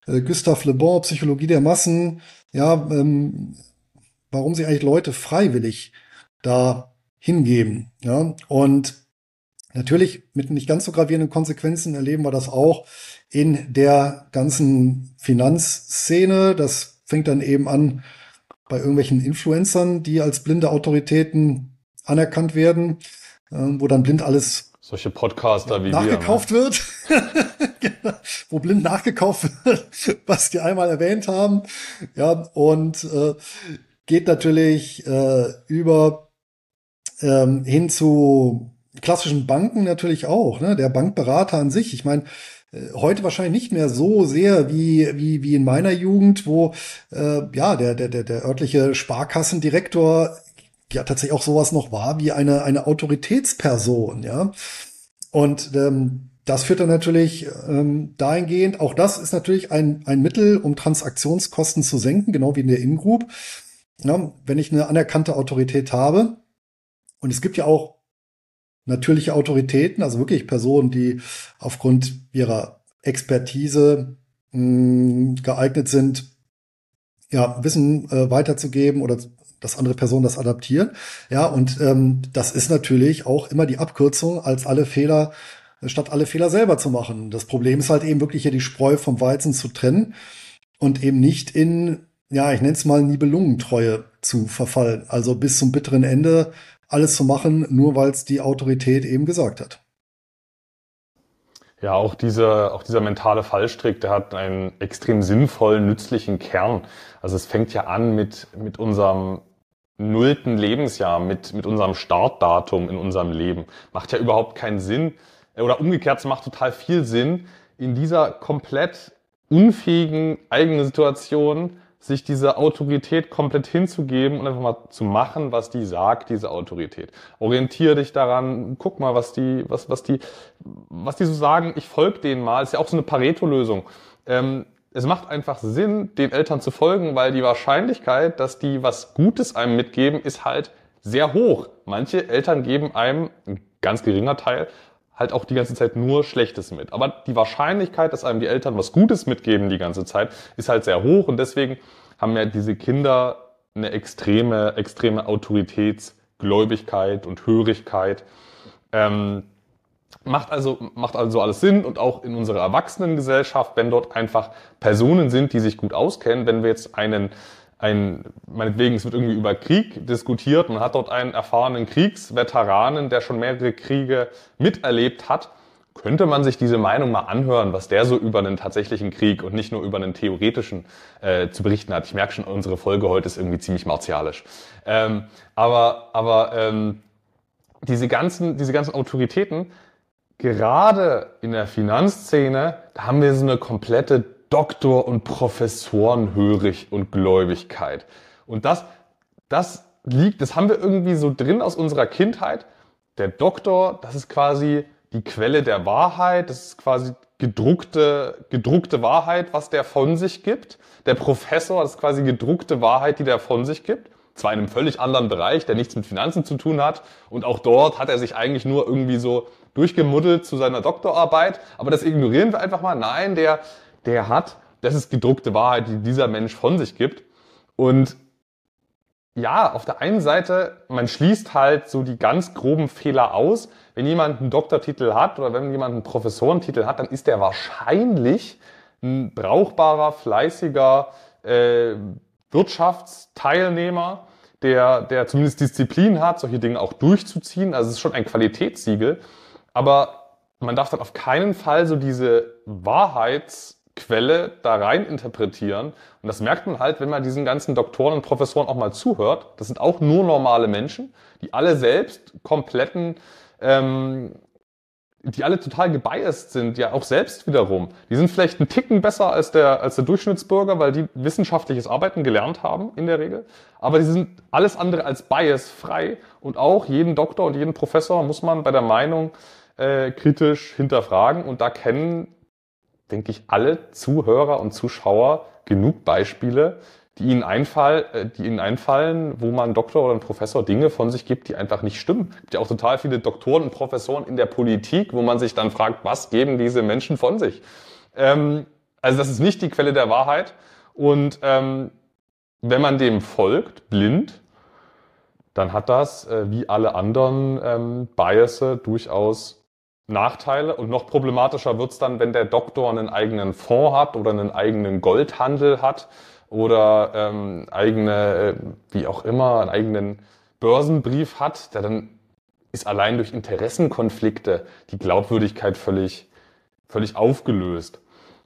äh, Gustave Le Bon, Psychologie der Massen, ja, ähm, warum sie eigentlich Leute freiwillig da hingeben. Ja, und Natürlich mit nicht ganz so gravierenden Konsequenzen erleben wir das auch in der ganzen Finanzszene. Das fängt dann eben an bei irgendwelchen Influencern, die als blinde Autoritäten anerkannt werden, äh, wo dann blind alles solche Podcaster wie nachgekauft wir, ne? wird, genau. wo blind nachgekauft wird, was die einmal erwähnt haben, ja und äh, geht natürlich äh, über ähm, hin zu klassischen Banken natürlich auch, ne? Der Bankberater an sich. Ich meine, heute wahrscheinlich nicht mehr so sehr wie wie wie in meiner Jugend, wo äh, ja der der der der örtliche Sparkassendirektor ja tatsächlich auch sowas noch war wie eine eine Autoritätsperson, ja. Und ähm, das führt dann natürlich ähm, dahingehend, auch das ist natürlich ein, ein Mittel, um Transaktionskosten zu senken, genau wie in der Ingroup. Ja, wenn ich eine anerkannte Autorität habe, und es gibt ja auch natürliche Autoritäten, also wirklich Personen, die aufgrund ihrer Expertise mh, hm, geeignet sind, ja, Wissen äh, weiterzugeben oder dass andere Personen das adaptieren. Ja, und ähm, das ist natürlich auch immer die Abkürzung, als alle Fehler, statt alle Fehler selber zu machen. Das Problem ist halt eben wirklich hier die Spreu vom Weizen zu trennen und eben nicht in, ja, ich nenne es mal Nibelungentreue zu verfallen. Also bis zum bitteren Ende alles zu machen, nur weil es die Autorität eben gesagt hat. Ja, auch dieser, auch dieser mentale Fallstrick, der hat einen extrem sinnvollen, nützlichen Kern. Also es fängt ja an mit, mit unserem nullten Lebensjahr, mit, mit unserem Startdatum in unserem Leben. Macht ja überhaupt keinen Sinn. Oder umgekehrt, es macht total viel Sinn, in dieser komplett unfähigen eigenen Situation sich dieser Autorität komplett hinzugeben und einfach mal zu machen, was die sagt, diese Autorität. Orientiere dich daran, guck mal, was die, was, was die, was die so sagen, ich folge denen mal. Ist ja auch so eine Pareto-Lösung. Ähm, es macht einfach Sinn, den Eltern zu folgen, weil die Wahrscheinlichkeit, dass die was Gutes einem mitgeben, ist halt sehr hoch. Manche Eltern geben einem, ein ganz geringer Teil, halt auch die ganze Zeit nur Schlechtes mit. Aber die Wahrscheinlichkeit, dass einem die Eltern was Gutes mitgeben die ganze Zeit, ist halt sehr hoch und deswegen haben ja diese Kinder eine extreme, extreme Autoritätsgläubigkeit und Hörigkeit. Ähm, macht also, macht also alles Sinn und auch in unserer Erwachsenengesellschaft, wenn dort einfach Personen sind, die sich gut auskennen, wenn wir jetzt einen ein, meinetwegen, es wird irgendwie über Krieg diskutiert. Man hat dort einen erfahrenen Kriegsveteranen, der schon mehrere Kriege miterlebt hat. Könnte man sich diese Meinung mal anhören, was der so über einen tatsächlichen Krieg und nicht nur über einen theoretischen äh, zu berichten hat? Ich merke schon, unsere Folge heute ist irgendwie ziemlich martialisch. Ähm, aber aber ähm, diese ganzen, diese ganzen Autoritäten, gerade in der Finanzszene, da haben wir so eine komplette Doktor- und Professorenhörig und Gläubigkeit. Und das, das liegt, das haben wir irgendwie so drin aus unserer Kindheit. Der Doktor, das ist quasi die Quelle der Wahrheit, das ist quasi gedruckte, gedruckte Wahrheit, was der von sich gibt. Der Professor, das ist quasi gedruckte Wahrheit, die der von sich gibt. Zwar in einem völlig anderen Bereich, der nichts mit Finanzen zu tun hat. Und auch dort hat er sich eigentlich nur irgendwie so durchgemuddelt zu seiner Doktorarbeit. Aber das ignorieren wir einfach mal. Nein, der, der hat, das ist gedruckte Wahrheit, die dieser Mensch von sich gibt. Und ja, auf der einen Seite, man schließt halt so die ganz groben Fehler aus. Wenn jemand einen Doktortitel hat oder wenn jemand einen Professorentitel hat, dann ist der wahrscheinlich ein brauchbarer, fleißiger äh, Wirtschaftsteilnehmer, der, der zumindest Disziplin hat, solche Dinge auch durchzuziehen. Also es ist schon ein Qualitätssiegel. Aber man darf dann auf keinen Fall so diese Wahrheits- Quelle da rein interpretieren. Und das merkt man halt, wenn man diesen ganzen Doktoren und Professoren auch mal zuhört. Das sind auch nur normale Menschen, die alle selbst kompletten, ähm, die alle total gebiased sind, ja auch selbst wiederum. Die sind vielleicht einen Ticken besser als der, als der Durchschnittsbürger, weil die wissenschaftliches Arbeiten gelernt haben in der Regel. Aber die sind alles andere als biasfrei. Und auch jeden Doktor und jeden Professor muss man bei der Meinung äh, kritisch hinterfragen. Und da kennen denke ich, alle Zuhörer und Zuschauer genug Beispiele, die ihnen, einfall, äh, die ihnen einfallen, wo man Doktor oder ein Professor Dinge von sich gibt, die einfach nicht stimmen. Es gibt ja auch total viele Doktoren und Professoren in der Politik, wo man sich dann fragt, was geben diese Menschen von sich? Ähm, also das ist nicht die Quelle der Wahrheit. Und ähm, wenn man dem folgt, blind, dann hat das, äh, wie alle anderen ähm, Biases, durchaus Nachteile und noch problematischer wird's dann, wenn der Doktor einen eigenen Fonds hat oder einen eigenen Goldhandel hat oder ähm, eigene, äh, wie auch immer, einen eigenen Börsenbrief hat, der dann ist allein durch Interessenkonflikte die Glaubwürdigkeit völlig, völlig aufgelöst.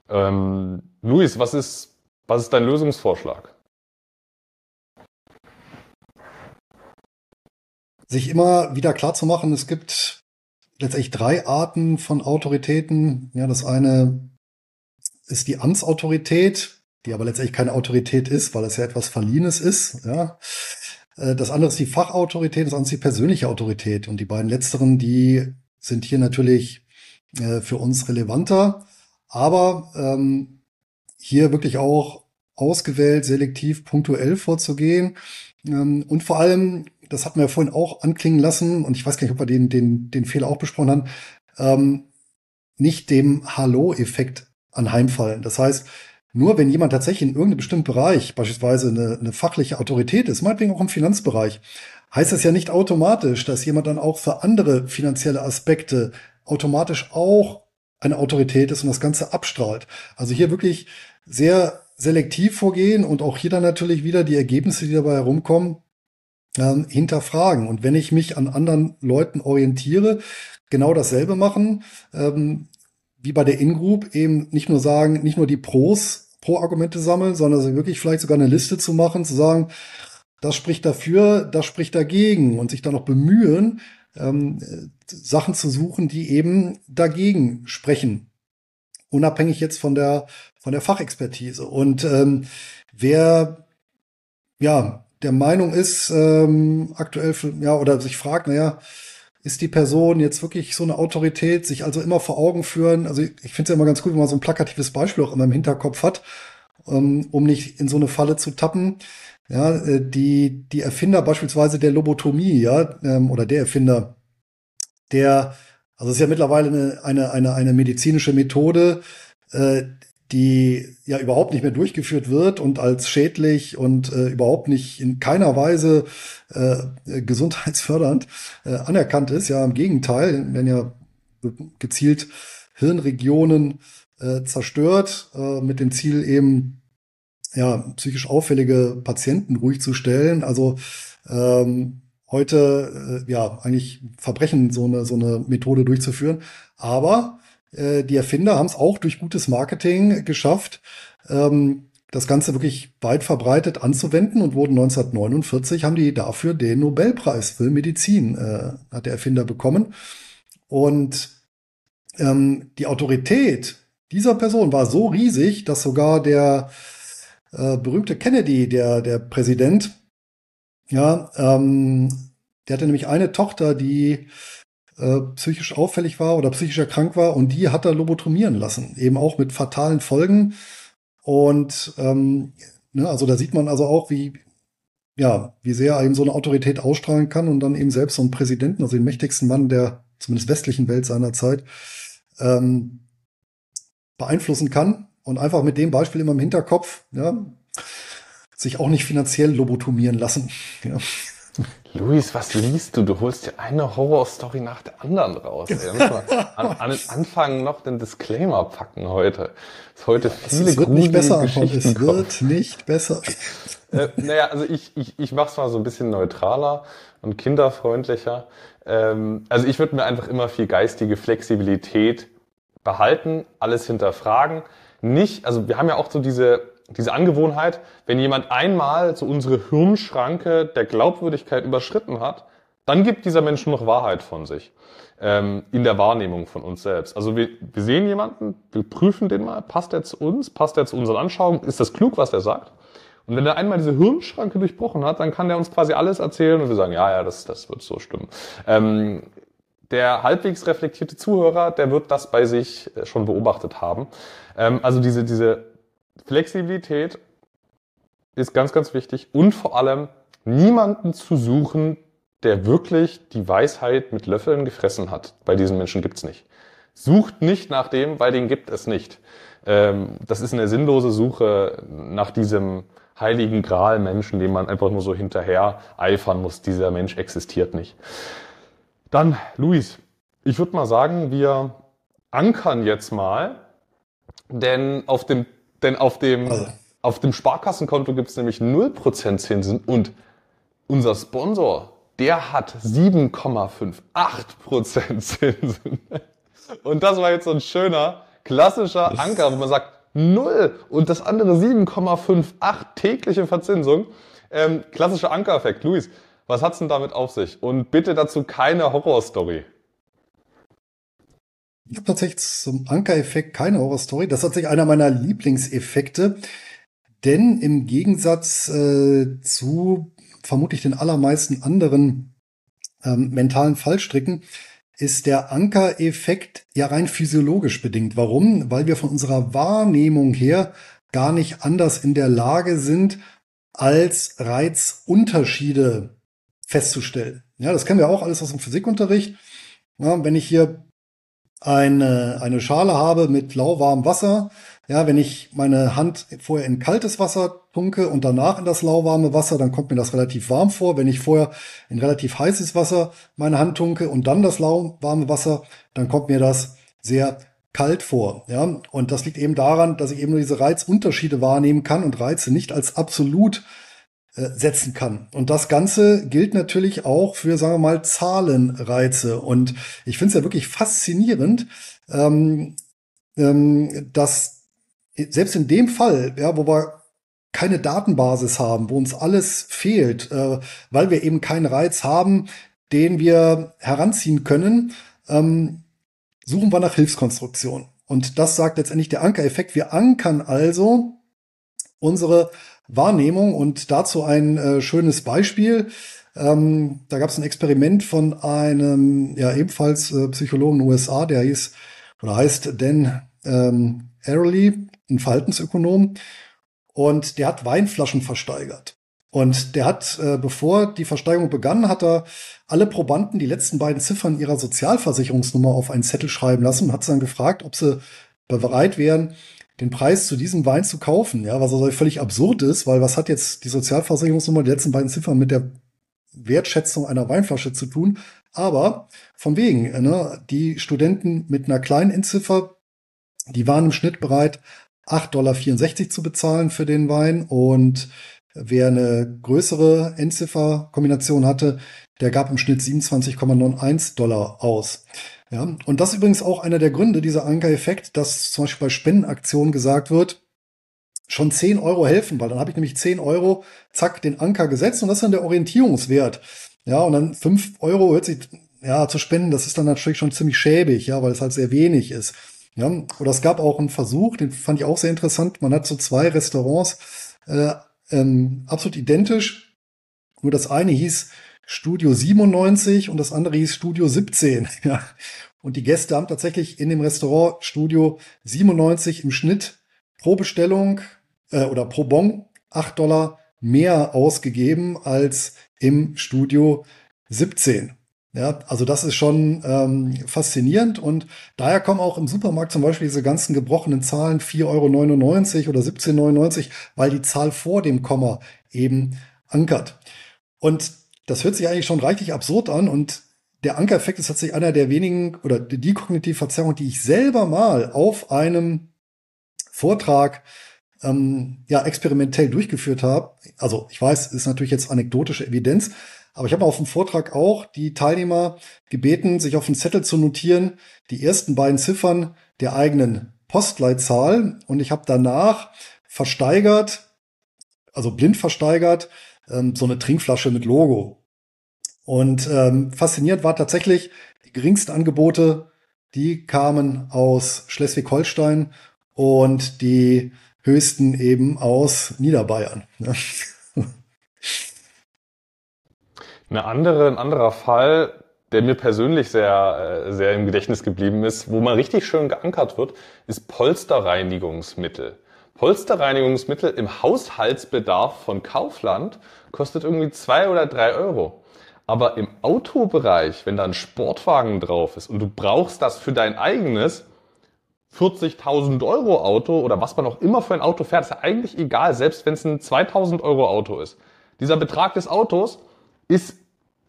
Ähm, Luis, was ist, was ist dein Lösungsvorschlag? Sich immer wieder klar zu machen, es gibt letztendlich drei Arten von Autoritäten. Ja, das eine ist die Amtsautorität, die aber letztendlich keine Autorität ist, weil es ja etwas Verliehenes ist. Ja. Äh, das andere ist die Fachautorität, das andere ist die persönliche Autorität. Und die beiden letzteren, die sind hier natürlich äh, für uns relevanter. Aber ähm, hier wirklich auch ausgewählt, selektiv, punktuell vorzugehen. Ähm, und vor allem, das hatten wir ja vorhin auch anklingen lassen, und ich weiß gar nicht, ob wir den, den, den Fehler auch besprochen haben, ähm, nicht dem Hallo-Effekt anheimfallen. Das heißt, nur wenn jemand tatsächlich in irgendeinem bestimmten Bereich, beispielsweise eine, eine fachliche Autorität ist, meinetwegen auch im Finanzbereich, heißt das ja nicht automatisch, dass jemand dann auch für andere finanzielle Aspekte automatisch auch eine Autorität ist und das Ganze abstrahlt. Also hier wirklich sehr selektiv vorgehen und auch hier dann natürlich wieder die Ergebnisse, die dabei herumkommen, ähm, hinterfragen. Und wenn ich mich an anderen Leuten orientiere, genau dasselbe machen, ähm, wie bei der In-Group, eben nicht nur sagen, nicht nur die Pros, Pro-Argumente sammeln, sondern also wirklich vielleicht sogar eine Liste zu machen, zu sagen, das spricht dafür, das spricht dagegen und sich dann noch bemühen, ähm, Sachen zu suchen, die eben dagegen sprechen. Unabhängig jetzt von der, von der Fachexpertise. Und ähm, wer ja der Meinung ist, ähm, aktuell, für, ja, oder sich fragt, naja, ist die Person jetzt wirklich so eine Autorität, sich also immer vor Augen führen. Also ich, ich finde es ja immer ganz gut, wenn man so ein plakatives Beispiel auch immer im Hinterkopf hat, ähm, um nicht in so eine Falle zu tappen. Ja, äh, die, die Erfinder beispielsweise der Lobotomie, ja, ähm, oder der Erfinder, der, also es ist ja mittlerweile eine, eine, eine, eine medizinische Methode, äh, die ja überhaupt nicht mehr durchgeführt wird und als schädlich und äh, überhaupt nicht in keiner Weise äh, gesundheitsfördernd äh, anerkannt ist. Ja, im Gegenteil, werden ja gezielt Hirnregionen äh, zerstört, äh, mit dem Ziel eben ja psychisch auffällige Patienten ruhig zu stellen. Also ähm, heute äh, ja eigentlich Verbrechen so eine so eine Methode durchzuführen, aber äh, die Erfinder haben es auch durch gutes Marketing geschafft, ähm, das Ganze wirklich weit verbreitet anzuwenden und wurden 1949 haben die dafür den Nobelpreis für Medizin äh, hat der Erfinder bekommen. Und ähm, die Autorität dieser Person war so riesig, dass sogar der äh, berühmte Kennedy, der, der Präsident, ja, ähm, der hatte nämlich eine Tochter, die äh, psychisch auffällig war oder psychisch erkrankt war und die hat er lobotomieren lassen, eben auch mit fatalen Folgen. Und ähm, ne, also da sieht man also auch, wie ja, wie sehr eben so eine Autorität ausstrahlen kann und dann eben selbst so einen Präsidenten, also den mächtigsten Mann der zumindest westlichen Welt seiner Zeit, ähm, beeinflussen kann und einfach mit dem Beispiel immer im Hinterkopf, ja, sich auch nicht finanziell lobotomieren lassen. Ja. Luis, was liest du? Du holst dir eine Horrorstory nach der anderen raus. An, an Anfang noch den Disclaimer packen heute. Es heute viele es wird nicht besser, Geschichten Es wird nicht besser. Äh, naja, also ich, ich, ich mache es mal so ein bisschen neutraler und kinderfreundlicher. Ähm, also ich würde mir einfach immer viel geistige Flexibilität behalten, alles hinterfragen. Nicht, also wir haben ja auch so diese diese Angewohnheit, wenn jemand einmal so unsere Hirnschranke der Glaubwürdigkeit überschritten hat, dann gibt dieser Mensch nur noch Wahrheit von sich ähm, in der Wahrnehmung von uns selbst. Also wir, wir sehen jemanden, wir prüfen den mal, passt er zu uns, passt er zu unseren Anschauungen, ist das klug, was er sagt? Und wenn er einmal diese Hirnschranke durchbrochen hat, dann kann er uns quasi alles erzählen und wir sagen, ja, ja, das, das wird so stimmen. Ähm, der halbwegs reflektierte Zuhörer, der wird das bei sich äh, schon beobachtet haben. Ähm, also diese, diese Flexibilität ist ganz, ganz wichtig und vor allem niemanden zu suchen, der wirklich die Weisheit mit Löffeln gefressen hat. Bei diesen Menschen gibt's nicht. Sucht nicht nach dem, weil den gibt es nicht. Ähm, das ist eine sinnlose Suche nach diesem heiligen Gral Menschen, dem man einfach nur so hinterher eifern muss. Dieser Mensch existiert nicht. Dann, Luis, ich würde mal sagen, wir ankern jetzt mal, denn auf dem denn auf dem, also. auf dem Sparkassenkonto gibt es nämlich 0% Zinsen und unser Sponsor, der hat 7,58% Zinsen. Und das war jetzt so ein schöner, klassischer Anker, wo man sagt, null und das andere 7,58 tägliche Verzinsung. Ähm, klassischer Ankereffekt. Luis, was hat's denn damit auf sich? Und bitte dazu keine Horrorstory. Ich habe tatsächlich zum Anker-Effekt keine Horror-Story. Das ist tatsächlich einer meiner Lieblingseffekte. Denn im Gegensatz äh, zu vermutlich den allermeisten anderen ähm, mentalen Fallstricken ist der Anker-Effekt ja rein physiologisch bedingt. Warum? Weil wir von unserer Wahrnehmung her gar nicht anders in der Lage sind, als Reizunterschiede festzustellen. Ja, das kennen wir auch alles aus dem Physikunterricht. Ja, wenn ich hier eine, eine Schale habe mit lauwarmem Wasser, ja, wenn ich meine Hand vorher in kaltes Wasser tunke und danach in das lauwarme Wasser, dann kommt mir das relativ warm vor. Wenn ich vorher in relativ heißes Wasser meine Hand tunke und dann das lauwarme Wasser, dann kommt mir das sehr kalt vor. Ja, und das liegt eben daran, dass ich eben nur diese Reizunterschiede wahrnehmen kann und Reize nicht als absolut setzen kann. Und das Ganze gilt natürlich auch für, sagen wir mal, Zahlenreize. Und ich finde es ja wirklich faszinierend, ähm, ähm, dass selbst in dem Fall, ja, wo wir keine Datenbasis haben, wo uns alles fehlt, äh, weil wir eben keinen Reiz haben, den wir heranziehen können, ähm, suchen wir nach Hilfskonstruktion. Und das sagt letztendlich der Ankereffekt. Wir ankern also unsere Wahrnehmung und dazu ein äh, schönes Beispiel. Ähm, da gab es ein Experiment von einem ja ebenfalls äh, Psychologen in den USA, der hieß oder heißt Dan ähm, Arley, ein Verhaltensökonom, und der hat Weinflaschen versteigert. Und der hat, äh, bevor die Versteigerung begann, hat er alle Probanden die letzten beiden Ziffern ihrer Sozialversicherungsnummer auf einen Zettel schreiben lassen und hat sie dann gefragt, ob sie bereit wären, den Preis zu diesem Wein zu kaufen. Ja, was also völlig absurd ist, weil was hat jetzt die Sozialversicherungsnummer, die letzten beiden Ziffern mit der Wertschätzung einer Weinflasche zu tun? Aber von wegen, ne, die Studenten mit einer kleinen Endziffer, die waren im Schnitt bereit, 8,64 Dollar zu bezahlen für den Wein und wer eine größere Endziffer-Kombination hatte, der gab im Schnitt 27,91 Dollar aus. Ja, und das ist übrigens auch einer der Gründe, dieser Anker-Effekt, dass zum Beispiel bei Spendenaktionen gesagt wird, schon 10 Euro helfen, weil dann habe ich nämlich 10 Euro, zack, den Anker gesetzt und das ist dann der Orientierungswert. Ja, und dann 5 Euro hört sich, ja, zu spenden, das ist dann natürlich schon ziemlich schäbig, ja, weil es halt sehr wenig ist. Ja, oder es gab auch einen Versuch, den fand ich auch sehr interessant. Man hat so zwei Restaurants äh, ähm, absolut identisch. Nur das eine hieß Studio 97 und das andere hieß Studio 17. Ja. Und die Gäste haben tatsächlich in dem Restaurant Studio 97 im Schnitt pro Bestellung äh, oder pro Bon 8 Dollar mehr ausgegeben als im Studio 17. Ja, also das ist schon ähm, faszinierend und daher kommen auch im Supermarkt zum Beispiel diese ganzen gebrochenen Zahlen 4,99 Euro oder 17,99, weil die Zahl vor dem Komma eben ankert. Und das hört sich eigentlich schon reichlich absurd an und der Ankereffekt ist tatsächlich einer der wenigen oder die kognitive Verzerrung, die ich selber mal auf einem Vortrag ähm, ja experimentell durchgeführt habe. Also ich weiß, ist natürlich jetzt anekdotische Evidenz, aber ich habe auf dem Vortrag auch die Teilnehmer gebeten, sich auf einen Zettel zu notieren, die ersten beiden Ziffern der eigenen Postleitzahl. Und ich habe danach versteigert, also blind versteigert, ähm, so eine Trinkflasche mit Logo. Und ähm, fasziniert war tatsächlich, die geringsten Angebote, die kamen aus Schleswig-Holstein und die höchsten eben aus Niederbayern. Eine andere, ein anderer Fall, der mir persönlich sehr, äh, sehr im Gedächtnis geblieben ist, wo man richtig schön geankert wird, ist Polsterreinigungsmittel. Polsterreinigungsmittel im Haushaltsbedarf von Kaufland kostet irgendwie zwei oder drei Euro. Aber im Autobereich, wenn da ein Sportwagen drauf ist und du brauchst das für dein eigenes 40.000 Euro Auto oder was man auch immer für ein Auto fährt, ist ja eigentlich egal, selbst wenn es ein 2.000 Euro Auto ist. Dieser Betrag des Autos ist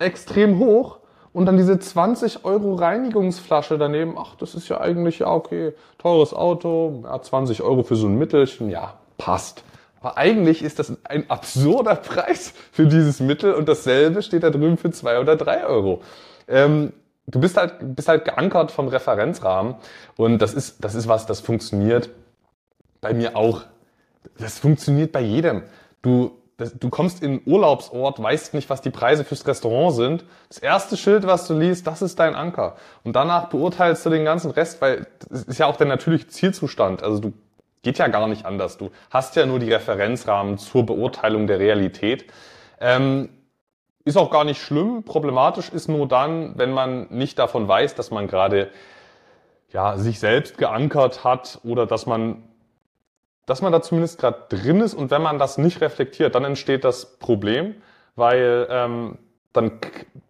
extrem hoch und dann diese 20 Euro Reinigungsflasche daneben, ach, das ist ja eigentlich, ja, okay, teures Auto, ja, 20 Euro für so ein Mittelchen, ja, passt. Aber eigentlich ist das ein absurder Preis für dieses Mittel und dasselbe steht da drüben für zwei oder drei Euro. Ähm, du bist halt, bist halt geankert vom Referenzrahmen und das ist, das ist was, das funktioniert bei mir auch. Das funktioniert bei jedem. Du das, du kommst in einen Urlaubsort, weißt nicht, was die Preise fürs Restaurant sind. Das erste Schild, was du liest, das ist dein Anker. Und danach beurteilst du den ganzen Rest, weil das ist ja auch der natürliche Zielzustand. Also du geht ja gar nicht anders. Du hast ja nur die Referenzrahmen zur Beurteilung der Realität. Ähm, ist auch gar nicht schlimm. Problematisch ist nur dann, wenn man nicht davon weiß, dass man gerade ja, sich selbst geankert hat oder dass man dass man da zumindest gerade drin ist und wenn man das nicht reflektiert, dann entsteht das Problem, weil ähm, dann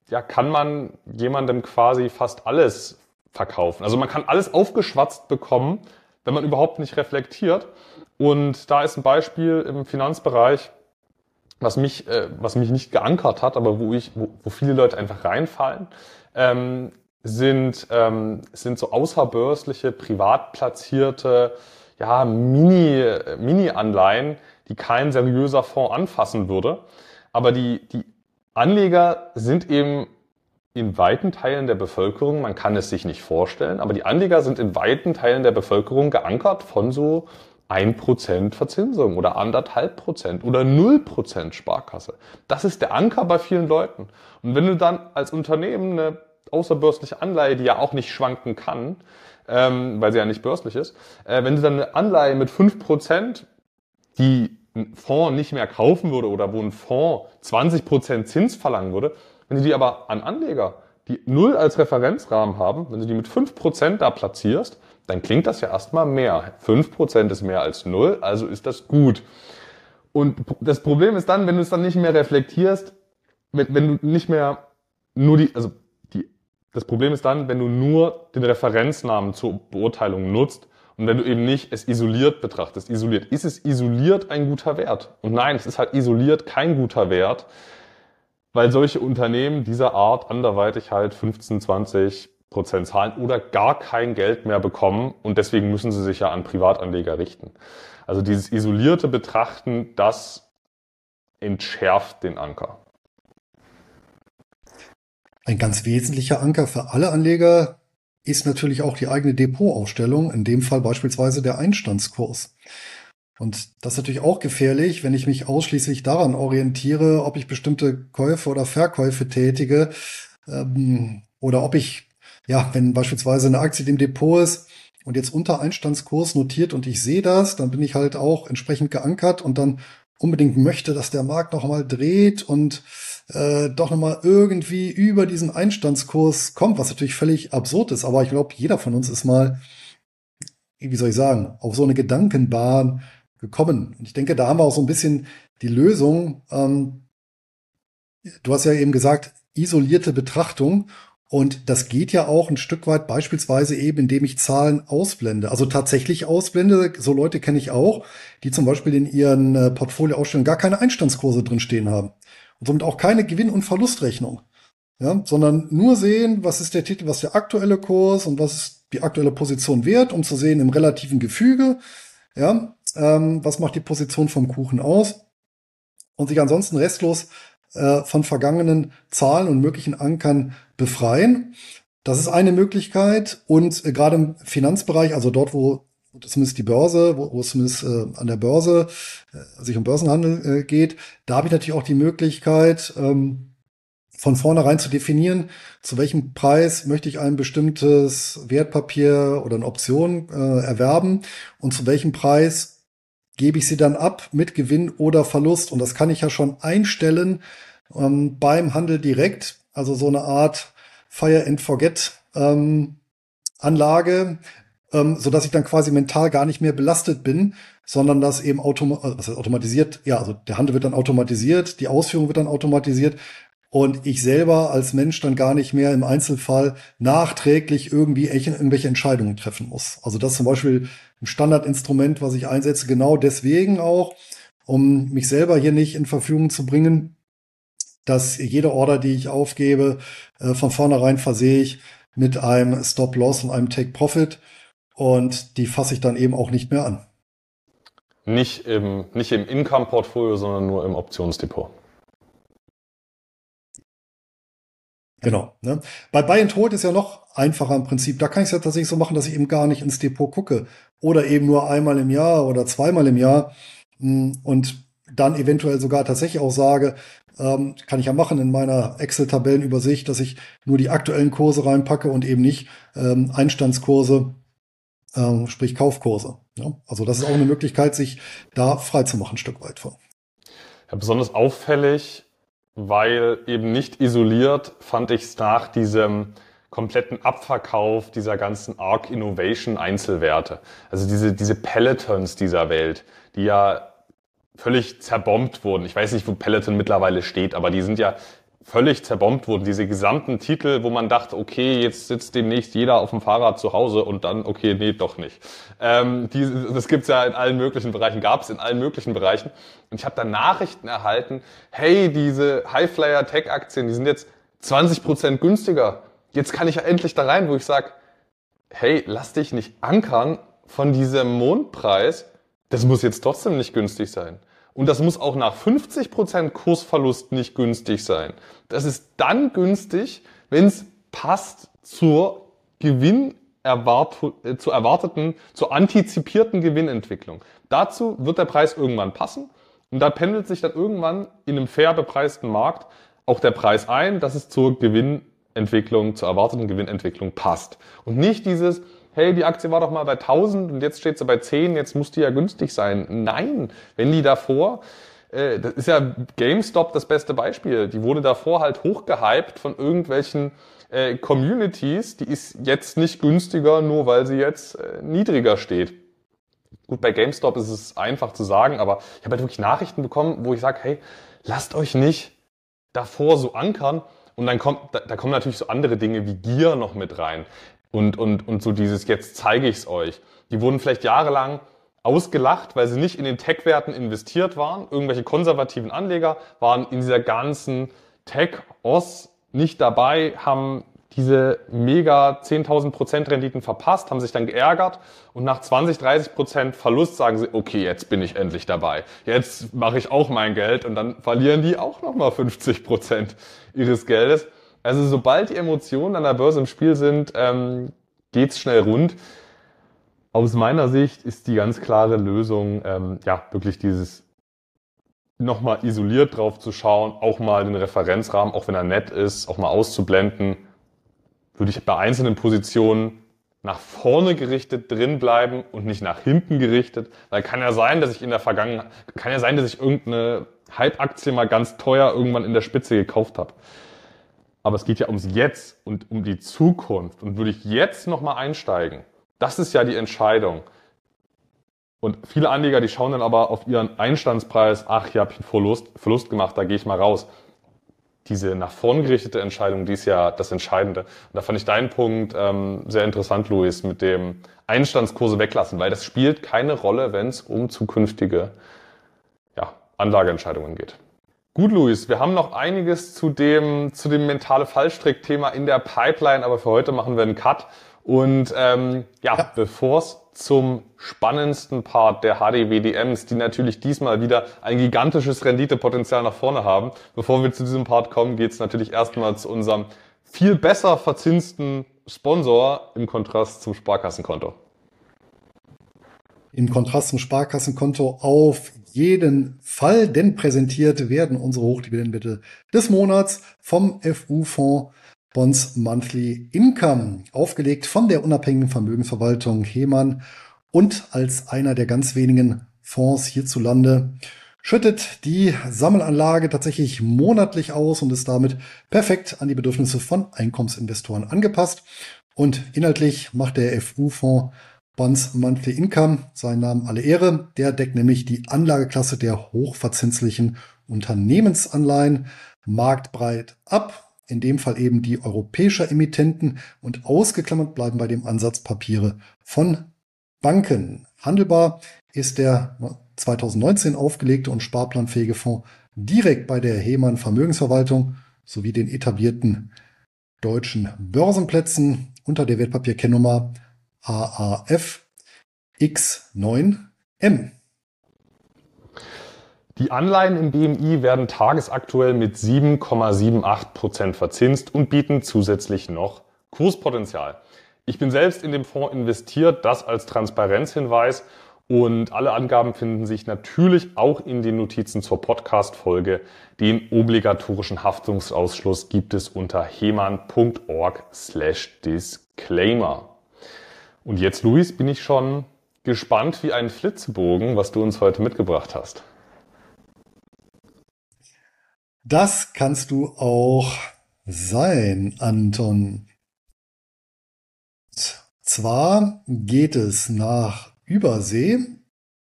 ja, kann man jemandem quasi fast alles verkaufen. Also man kann alles aufgeschwatzt bekommen, wenn man überhaupt nicht reflektiert. Und da ist ein Beispiel im Finanzbereich, was mich, äh, was mich nicht geankert hat, aber wo ich, wo, wo viele Leute einfach reinfallen, ähm, sind, ähm, sind so außerbörsliche, privat platzierte, ja, Mini, Mini-Anleihen, die kein seriöser Fonds anfassen würde. Aber die, die Anleger sind eben in weiten Teilen der Bevölkerung, man kann es sich nicht vorstellen, aber die Anleger sind in weiten Teilen der Bevölkerung geankert von so 1% Verzinsung oder anderthalb Prozent oder 0% Sparkasse. Das ist der Anker bei vielen Leuten. Und wenn du dann als Unternehmen eine außerbörsliche Anleihe, die ja auch nicht schwanken kann, ähm, weil sie ja nicht börslich ist, äh, wenn du dann eine Anleihe mit 5%, die ein Fonds nicht mehr kaufen würde oder wo ein Fonds 20% Zins verlangen würde, wenn du die aber an Anleger, die null als Referenzrahmen haben, wenn du die mit 5% da platzierst, dann klingt das ja erstmal mehr. 5% ist mehr als null, also ist das gut. Und das Problem ist dann, wenn du es dann nicht mehr reflektierst, wenn, wenn du nicht mehr nur die, also die, das Problem ist dann, wenn du nur den Referenznamen zur Beurteilung nutzt und wenn du eben nicht es isoliert betrachtest. Isoliert. Ist es isoliert ein guter Wert? Und nein, es ist halt isoliert kein guter Wert, weil solche Unternehmen dieser Art anderweitig halt 15, 20 Prozent zahlen oder gar kein Geld mehr bekommen und deswegen müssen sie sich ja an Privatanleger richten. Also dieses isolierte Betrachten, das entschärft den Anker. Ein ganz wesentlicher Anker für alle Anleger ist natürlich auch die eigene Depotaufstellung, in dem Fall beispielsweise der Einstandskurs. Und das ist natürlich auch gefährlich, wenn ich mich ausschließlich daran orientiere, ob ich bestimmte Käufe oder Verkäufe tätige ähm, oder ob ich ja, wenn beispielsweise eine Aktie im Depot ist und jetzt unter Einstandskurs notiert und ich sehe das, dann bin ich halt auch entsprechend geankert und dann unbedingt möchte, dass der Markt noch mal dreht und äh, doch noch mal irgendwie über diesen Einstandskurs kommt, was natürlich völlig absurd ist. Aber ich glaube, jeder von uns ist mal, wie soll ich sagen, auf so eine Gedankenbahn gekommen. Und ich denke, da haben wir auch so ein bisschen die Lösung. Ähm, du hast ja eben gesagt, isolierte Betrachtung. Und das geht ja auch ein Stück weit beispielsweise eben, indem ich Zahlen ausblende. Also tatsächlich ausblende. So Leute kenne ich auch, die zum Beispiel in ihren äh, Portfolioausstellungen gar keine Einstandskurse drinstehen haben. Und somit auch keine Gewinn- und Verlustrechnung. Ja, sondern nur sehen, was ist der Titel, was ist der aktuelle Kurs und was ist die aktuelle Position wert, um zu sehen im relativen Gefüge, ja, ähm, was macht die Position vom Kuchen aus und sich ansonsten restlos äh, von vergangenen Zahlen und möglichen Ankern befreien. Das ist eine Möglichkeit. Und äh, gerade im Finanzbereich, also dort, wo zumindest die Börse, wo, wo es zumindest äh, an der Börse äh, sich um Börsenhandel äh, geht, da habe ich natürlich auch die Möglichkeit, ähm, von vornherein zu definieren, zu welchem Preis möchte ich ein bestimmtes Wertpapier oder eine Option äh, erwerben und zu welchem Preis gebe ich sie dann ab mit Gewinn oder Verlust. Und das kann ich ja schon einstellen ähm, beim Handel direkt. Also so eine Art Fire and Forget ähm, Anlage, ähm, so dass ich dann quasi mental gar nicht mehr belastet bin, sondern dass eben automa heißt automatisiert, ja, also der Handel wird dann automatisiert, die Ausführung wird dann automatisiert und ich selber als Mensch dann gar nicht mehr im Einzelfall nachträglich irgendwie irgendwelche Entscheidungen treffen muss. Also das zum Beispiel ein Standardinstrument, was ich einsetze, genau deswegen auch, um mich selber hier nicht in Verfügung zu bringen, dass jede Order, die ich aufgebe, äh, von vornherein versehe ich mit einem Stop-Loss und einem Take-Profit und die fasse ich dann eben auch nicht mehr an. Nicht im, nicht im Income-Portfolio, sondern nur im Optionsdepot. Genau. Ne? Bei Buy and Hold ist ja noch einfacher im Prinzip. Da kann ich es ja tatsächlich so machen, dass ich eben gar nicht ins Depot gucke. Oder eben nur einmal im Jahr oder zweimal im Jahr. Hm, und dann eventuell sogar tatsächlich auch sage, ähm, kann ich ja machen in meiner Excel-Tabellenübersicht, dass ich nur die aktuellen Kurse reinpacke und eben nicht ähm, Einstandskurse, ähm, sprich Kaufkurse. Ja? Also das ist auch eine Möglichkeit, sich da frei zu machen, ein Stück weit von. Ja, besonders auffällig weil eben nicht isoliert fand ich es nach diesem kompletten Abverkauf dieser ganzen Arc Innovation Einzelwerte. Also diese, diese Pelotons dieser Welt, die ja völlig zerbombt wurden. Ich weiß nicht, wo Peloton mittlerweile steht, aber die sind ja völlig zerbombt wurden. Diese gesamten Titel, wo man dachte, okay, jetzt sitzt demnächst jeder auf dem Fahrrad zu Hause und dann, okay, nee, doch nicht. Ähm, die, das gibt's ja in allen möglichen Bereichen, gab es in allen möglichen Bereichen. Und ich habe dann Nachrichten erhalten, hey, diese Highflyer-Tech-Aktien, die sind jetzt 20 Prozent günstiger. Jetzt kann ich ja endlich da rein, wo ich sage, hey, lass dich nicht ankern von diesem Mondpreis. Das muss jetzt trotzdem nicht günstig sein. Und das muss auch nach 50% Kursverlust nicht günstig sein. Das ist dann günstig, wenn es passt zur Gewinn äh, zur erwarteten, zur antizipierten Gewinnentwicklung. Dazu wird der Preis irgendwann passen und da pendelt sich dann irgendwann in einem fair bepreisten Markt auch der Preis ein, dass es zur Gewinnentwicklung, zur erwarteten Gewinnentwicklung passt. Und nicht dieses, hey, die Aktie war doch mal bei 1000 und jetzt steht sie bei 10, jetzt muss die ja günstig sein. Nein, wenn die davor, äh, das ist ja GameStop das beste Beispiel, die wurde davor halt hochgehypt von irgendwelchen äh, Communities, die ist jetzt nicht günstiger, nur weil sie jetzt äh, niedriger steht. Gut, bei GameStop ist es einfach zu sagen, aber ich habe halt wirklich Nachrichten bekommen, wo ich sage, hey, lasst euch nicht davor so ankern. Und dann kommt, da, da kommen natürlich so andere Dinge wie Gier noch mit rein und, und, und so dieses, jetzt zeige ich es euch. Die wurden vielleicht jahrelang ausgelacht, weil sie nicht in den Tech-Werten investiert waren. Irgendwelche konservativen Anleger waren in dieser ganzen Tech-Os nicht dabei, haben diese mega 10.000 Prozent Renditen verpasst, haben sich dann geärgert und nach 20, 30 Prozent Verlust sagen sie, okay, jetzt bin ich endlich dabei. Jetzt mache ich auch mein Geld und dann verlieren die auch nochmal 50 Prozent ihres Geldes. Also sobald die Emotionen an der Börse im Spiel sind, ähm, geht's schnell rund. Aus meiner Sicht ist die ganz klare Lösung, ähm, ja, wirklich dieses nochmal isoliert drauf zu schauen, auch mal den Referenzrahmen, auch wenn er nett ist, auch mal auszublenden. Würde ich bei einzelnen Positionen nach vorne gerichtet drin bleiben und nicht nach hinten gerichtet. Weil kann ja sein, dass ich in der Vergangenheit, kann ja sein, dass ich irgendeine Hype-Aktie mal ganz teuer irgendwann in der Spitze gekauft habe. Aber es geht ja ums Jetzt und um die Zukunft. Und würde ich jetzt nochmal einsteigen, das ist ja die Entscheidung. Und viele Anleger, die schauen dann aber auf ihren Einstandspreis, ach, ich habe einen Verlust, Verlust gemacht, da gehe ich mal raus. Diese nach vorn gerichtete Entscheidung, die ist ja das Entscheidende. Und da fand ich deinen Punkt ähm, sehr interessant, Luis, mit dem Einstandskurse weglassen, weil das spielt keine Rolle, wenn es um zukünftige ja, Anlageentscheidungen geht. Gut, Luis, wir haben noch einiges zu dem, zu dem mentale Fallstrick-Thema in der Pipeline, aber für heute machen wir einen Cut. Und ähm, ja, ja. bevor es zum spannendsten Part der HDWDMs, die natürlich diesmal wieder ein gigantisches Renditepotenzial nach vorne haben. Bevor wir zu diesem Part kommen, geht es natürlich erstmal zu unserem viel besser verzinsten Sponsor im Kontrast zum Sparkassenkonto. Im Kontrast zum Sparkassenkonto auf jeden Fall, denn präsentiert werden unsere Hochdividendenwette des Monats vom FU-Fonds Bonds Monthly Income, aufgelegt von der unabhängigen Vermögensverwaltung Hemann und als einer der ganz wenigen Fonds hierzulande schüttet die Sammelanlage tatsächlich monatlich aus und ist damit perfekt an die Bedürfnisse von Einkommensinvestoren angepasst. Und inhaltlich macht der FU-Fonds Bonds Monthly Income, seinen Namen alle Ehre. Der deckt nämlich die Anlageklasse der hochverzinslichen Unternehmensanleihen marktbreit ab. In dem Fall eben die europäischer Emittenten und ausgeklammert bleiben bei dem Ansatz Papiere von Banken. Handelbar ist der 2019 aufgelegte und sparplanfähige Fonds direkt bei der Hemann Vermögensverwaltung sowie den etablierten deutschen Börsenplätzen unter der Wertpapierkennnummer AAF X9M. Die Anleihen im BMI werden tagesaktuell mit 7,78 Prozent verzinst und bieten zusätzlich noch Kurspotenzial. Ich bin selbst in dem Fonds investiert, das als Transparenzhinweis und alle Angaben finden sich natürlich auch in den Notizen zur Podcast-Folge. Den obligatorischen Haftungsausschluss gibt es unter heman.org slash disclaimer. Und jetzt, Luis, bin ich schon gespannt wie ein Flitzebogen, was du uns heute mitgebracht hast. Das kannst du auch sein, Anton. zwar geht es nach Übersee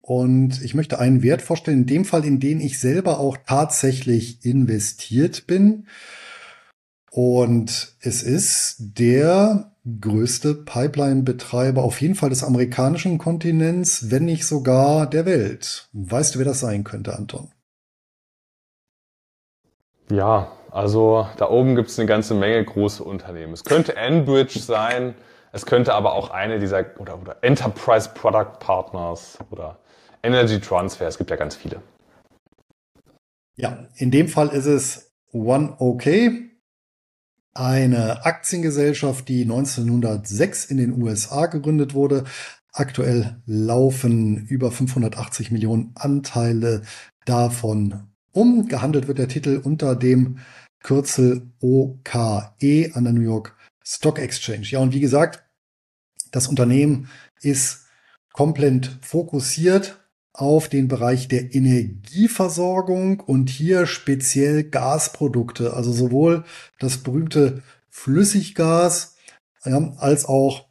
und ich möchte einen Wert vorstellen, in dem Fall, in den ich selber auch tatsächlich investiert bin. Und es ist der größte Pipeline-Betreiber auf jeden Fall des amerikanischen Kontinents, wenn nicht sogar der Welt. Weißt du, wer das sein könnte, Anton? Ja, also da oben gibt es eine ganze Menge große Unternehmen. Es könnte Enbridge sein, es könnte aber auch eine dieser oder, oder Enterprise Product Partners oder Energy Transfer. Es gibt ja ganz viele. Ja, in dem Fall ist es OneOK, eine Aktiengesellschaft, die 1906 in den USA gegründet wurde. Aktuell laufen über 580 Millionen Anteile davon um. Gehandelt wird der Titel unter dem Kürzel OKE an der New York Stock Exchange. Ja, und wie gesagt, das Unternehmen ist komplett fokussiert auf den Bereich der Energieversorgung und hier speziell Gasprodukte, also sowohl das berühmte Flüssiggas ja, als auch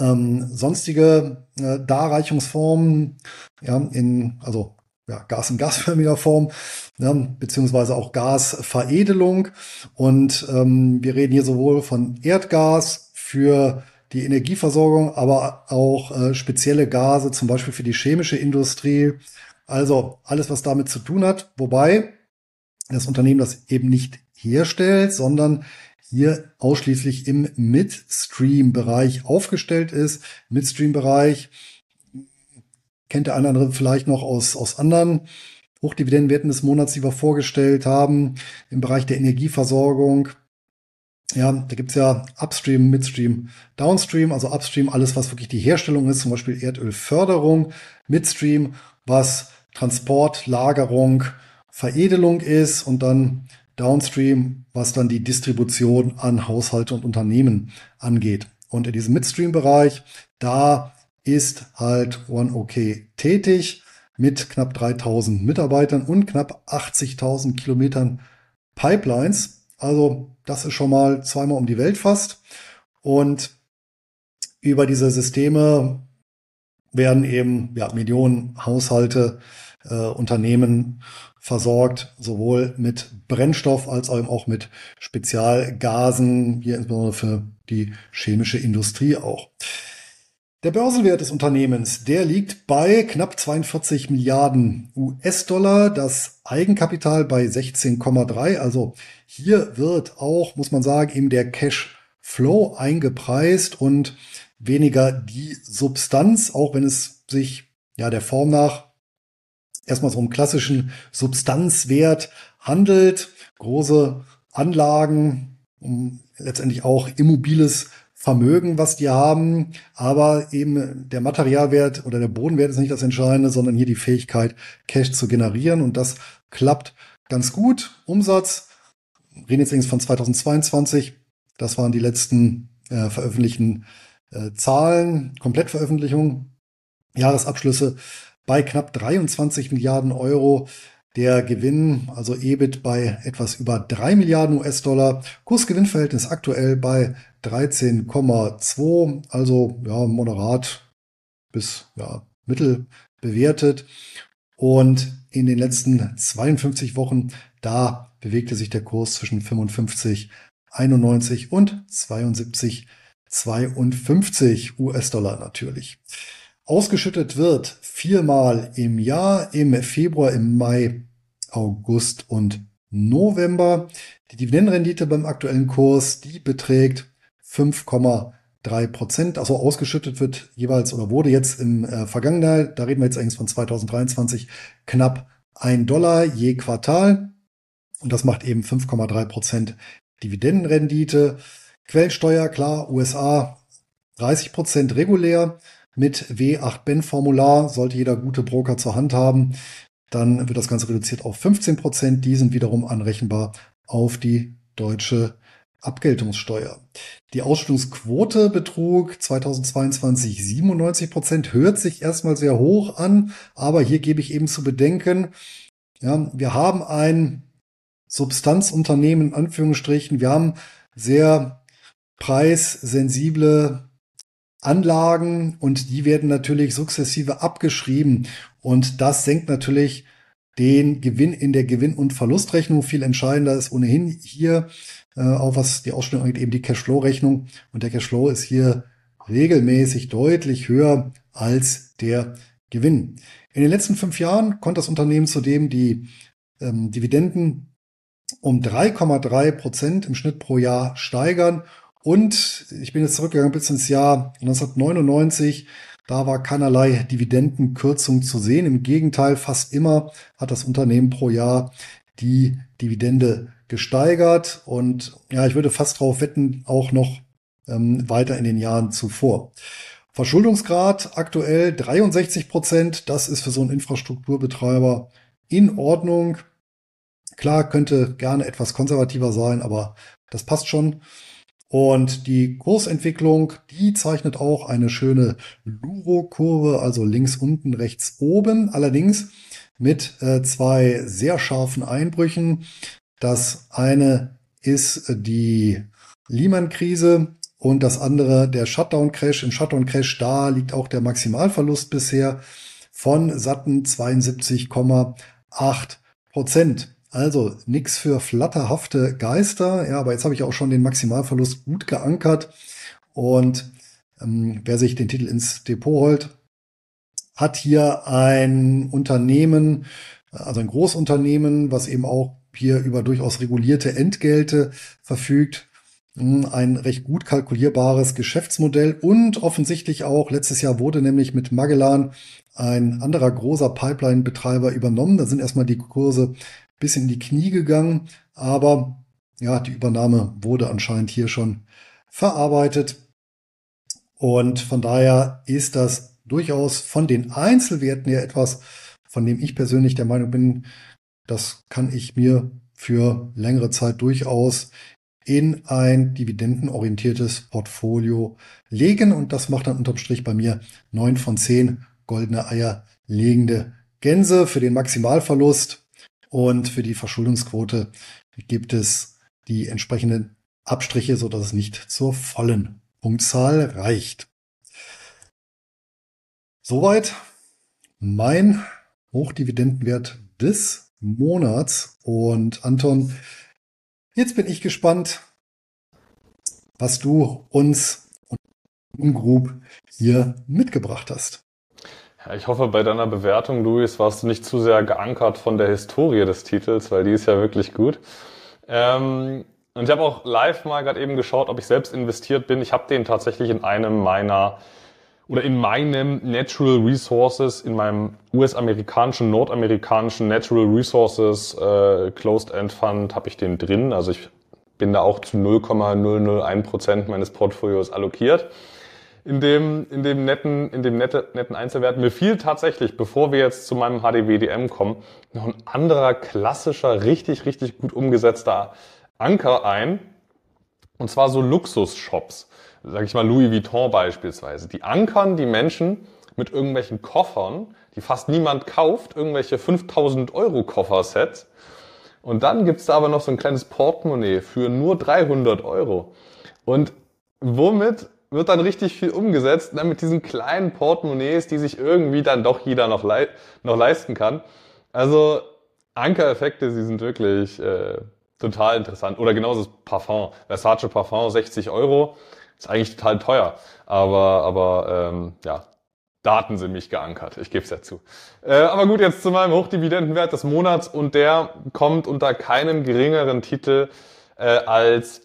ähm, sonstige äh, Darreichungsformen, ja, in, also ja, Gas in gasförmiger Form, ja, beziehungsweise auch Gasveredelung. Und ähm, wir reden hier sowohl von Erdgas für die Energieversorgung, aber auch äh, spezielle Gase, zum Beispiel für die chemische Industrie. Also alles, was damit zu tun hat. Wobei das Unternehmen das eben nicht herstellt, sondern hier ausschließlich im Midstream-Bereich aufgestellt ist. Midstream-Bereich kennt der eine oder andere vielleicht noch aus, aus anderen Hochdividendenwerten des Monats, die wir vorgestellt haben, im Bereich der Energieversorgung. Ja, da gibt's ja Upstream, Midstream, Downstream, also Upstream, alles, was wirklich die Herstellung ist, zum Beispiel Erdölförderung, Midstream, was Transport, Lagerung, Veredelung ist und dann Downstream, was dann die Distribution an Haushalte und Unternehmen angeht. Und in diesem Midstream-Bereich, da ist halt OneOK tätig mit knapp 3000 Mitarbeitern und knapp 80.000 Kilometern Pipelines. Also das ist schon mal zweimal um die Welt fast. Und über diese Systeme werden eben ja, Millionen Haushalte, äh, Unternehmen versorgt, sowohl mit Brennstoff als auch mit Spezialgasen, hier insbesondere für die chemische Industrie auch. Der Börsenwert des Unternehmens, der liegt bei knapp 42 Milliarden US-Dollar, das Eigenkapital bei 16,3. Also hier wird auch, muss man sagen, eben der Cash Flow eingepreist und weniger die Substanz, auch wenn es sich ja der Form nach erstmal so einen klassischen Substanzwert handelt. Große Anlagen, letztendlich auch immobiles Vermögen, was die haben, aber eben der Materialwert oder der Bodenwert ist nicht das Entscheidende, sondern hier die Fähigkeit, Cash zu generieren und das klappt ganz gut. Umsatz, reden jetzt übrigens von 2022, das waren die letzten äh, veröffentlichten äh, Zahlen, Komplettveröffentlichung, Jahresabschlüsse bei knapp 23 Milliarden Euro. Der Gewinn, also EBIT bei etwas über drei Milliarden US-Dollar. Kursgewinnverhältnis aktuell bei 13,2, also ja, moderat bis ja, mittel bewertet. Und in den letzten 52 Wochen, da bewegte sich der Kurs zwischen 55, 91 und 72, 52 US-Dollar natürlich. Ausgeschüttet wird viermal im Jahr, im Februar, im Mai, August und November. Die Dividendenrendite beim aktuellen Kurs, die beträgt 5,3 Prozent. Also ausgeschüttet wird jeweils oder wurde jetzt im äh, vergangenen, da reden wir jetzt eigentlich von 2023, knapp ein Dollar je Quartal. Und das macht eben 5,3 Prozent Dividendenrendite. Quellensteuer, klar, USA 30 Prozent regulär mit W8-Ben-Formular sollte jeder gute Broker zur Hand haben. Dann wird das Ganze reduziert auf 15 Prozent. Die sind wiederum anrechenbar auf die deutsche Abgeltungssteuer. Die Ausstellungsquote betrug 2022 97 Prozent, hört sich erstmal sehr hoch an, aber hier gebe ich eben zu bedenken, ja, wir haben ein Substanzunternehmen in Anführungsstrichen, wir haben sehr preissensible Anlagen und die werden natürlich sukzessive abgeschrieben und das senkt natürlich den Gewinn in der Gewinn- und Verlustrechnung. Viel entscheidender ist ohnehin hier, auch was die Ausstellung angeht, eben die Cashflow-Rechnung. Und der Cashflow ist hier regelmäßig deutlich höher als der Gewinn. In den letzten fünf Jahren konnte das Unternehmen zudem die ähm, Dividenden um 3,3 Prozent im Schnitt pro Jahr steigern. Und ich bin jetzt zurückgegangen bis ins Jahr 1999. Da war keinerlei Dividendenkürzung zu sehen. Im Gegenteil, fast immer hat das Unternehmen pro Jahr die Dividende gesteigert. Und ja, ich würde fast darauf wetten, auch noch ähm, weiter in den Jahren zuvor. Verschuldungsgrad aktuell 63 Prozent. Das ist für so einen Infrastrukturbetreiber in Ordnung. Klar, könnte gerne etwas konservativer sein, aber das passt schon. Und die Kursentwicklung, die zeichnet auch eine schöne Luro-Kurve, also links unten, rechts oben. Allerdings mit äh, zwei sehr scharfen Einbrüchen. Das eine ist die Lehman-Krise und das andere der Shutdown-Crash. Im Shutdown-Crash, da liegt auch der Maximalverlust bisher von satten 72,8 Prozent. Also nix für flatterhafte Geister. Ja, aber jetzt habe ich auch schon den Maximalverlust gut geankert. Und ähm, wer sich den Titel ins Depot holt, hat hier ein Unternehmen, also ein Großunternehmen, was eben auch hier über durchaus regulierte Entgelte verfügt. Hm, ein recht gut kalkulierbares Geschäftsmodell und offensichtlich auch letztes Jahr wurde nämlich mit Magellan ein anderer großer Pipeline-Betreiber übernommen. Da sind erstmal die Kurse bis in die Knie gegangen, aber ja, die Übernahme wurde anscheinend hier schon verarbeitet. Und von daher ist das durchaus von den Einzelwerten her etwas, von dem ich persönlich der Meinung bin, das kann ich mir für längere Zeit durchaus in ein dividendenorientiertes Portfolio legen. Und das macht dann unterm Strich bei mir neun von zehn goldene Eier legende Gänse für den Maximalverlust und für die Verschuldungsquote gibt es die entsprechenden Abstriche, so dass es nicht zur vollen Punktzahl reicht. Soweit mein Hochdividendenwert des Monats. Und Anton, jetzt bin ich gespannt, was du uns und Group hier mitgebracht hast. Ja, ich hoffe, bei deiner Bewertung, Luis, warst du nicht zu sehr geankert von der Historie des Titels, weil die ist ja wirklich gut. Ähm, und ich habe auch live mal gerade eben geschaut, ob ich selbst investiert bin. Ich habe den tatsächlich in einem meiner oder in meinem Natural Resources, in meinem US-amerikanischen, nordamerikanischen Natural Resources äh, Closed End Fund habe ich den drin. Also ich bin da auch zu 0,001 Prozent meines Portfolios allokiert in dem, in dem netten, in dem nette, netten Einzelwert. Mir fiel tatsächlich, bevor wir jetzt zu meinem HDWDM kommen, noch ein anderer klassischer, richtig, richtig gut umgesetzter Anker ein. Und zwar so Luxusshops. Sag ich mal Louis Vuitton beispielsweise. Die ankern die Menschen mit irgendwelchen Koffern, die fast niemand kauft, irgendwelche 5000 Euro Koffersets. Und dann gibt's da aber noch so ein kleines Portemonnaie für nur 300 Euro. Und womit wird dann richtig viel umgesetzt, dann mit diesen kleinen Portemonnaies, die sich irgendwie dann doch jeder noch, lei noch leisten kann. Also Ankereffekte, sie sind wirklich äh, total interessant. Oder genauso das Parfum. Versace Parfum, 60 Euro. Ist eigentlich total teuer. Aber, aber ähm, ja, Daten sind mich geankert. Ich gebe es ja zu. Äh, aber gut, jetzt zu meinem Hochdividendenwert des Monats. Und der kommt unter keinem geringeren Titel äh, als,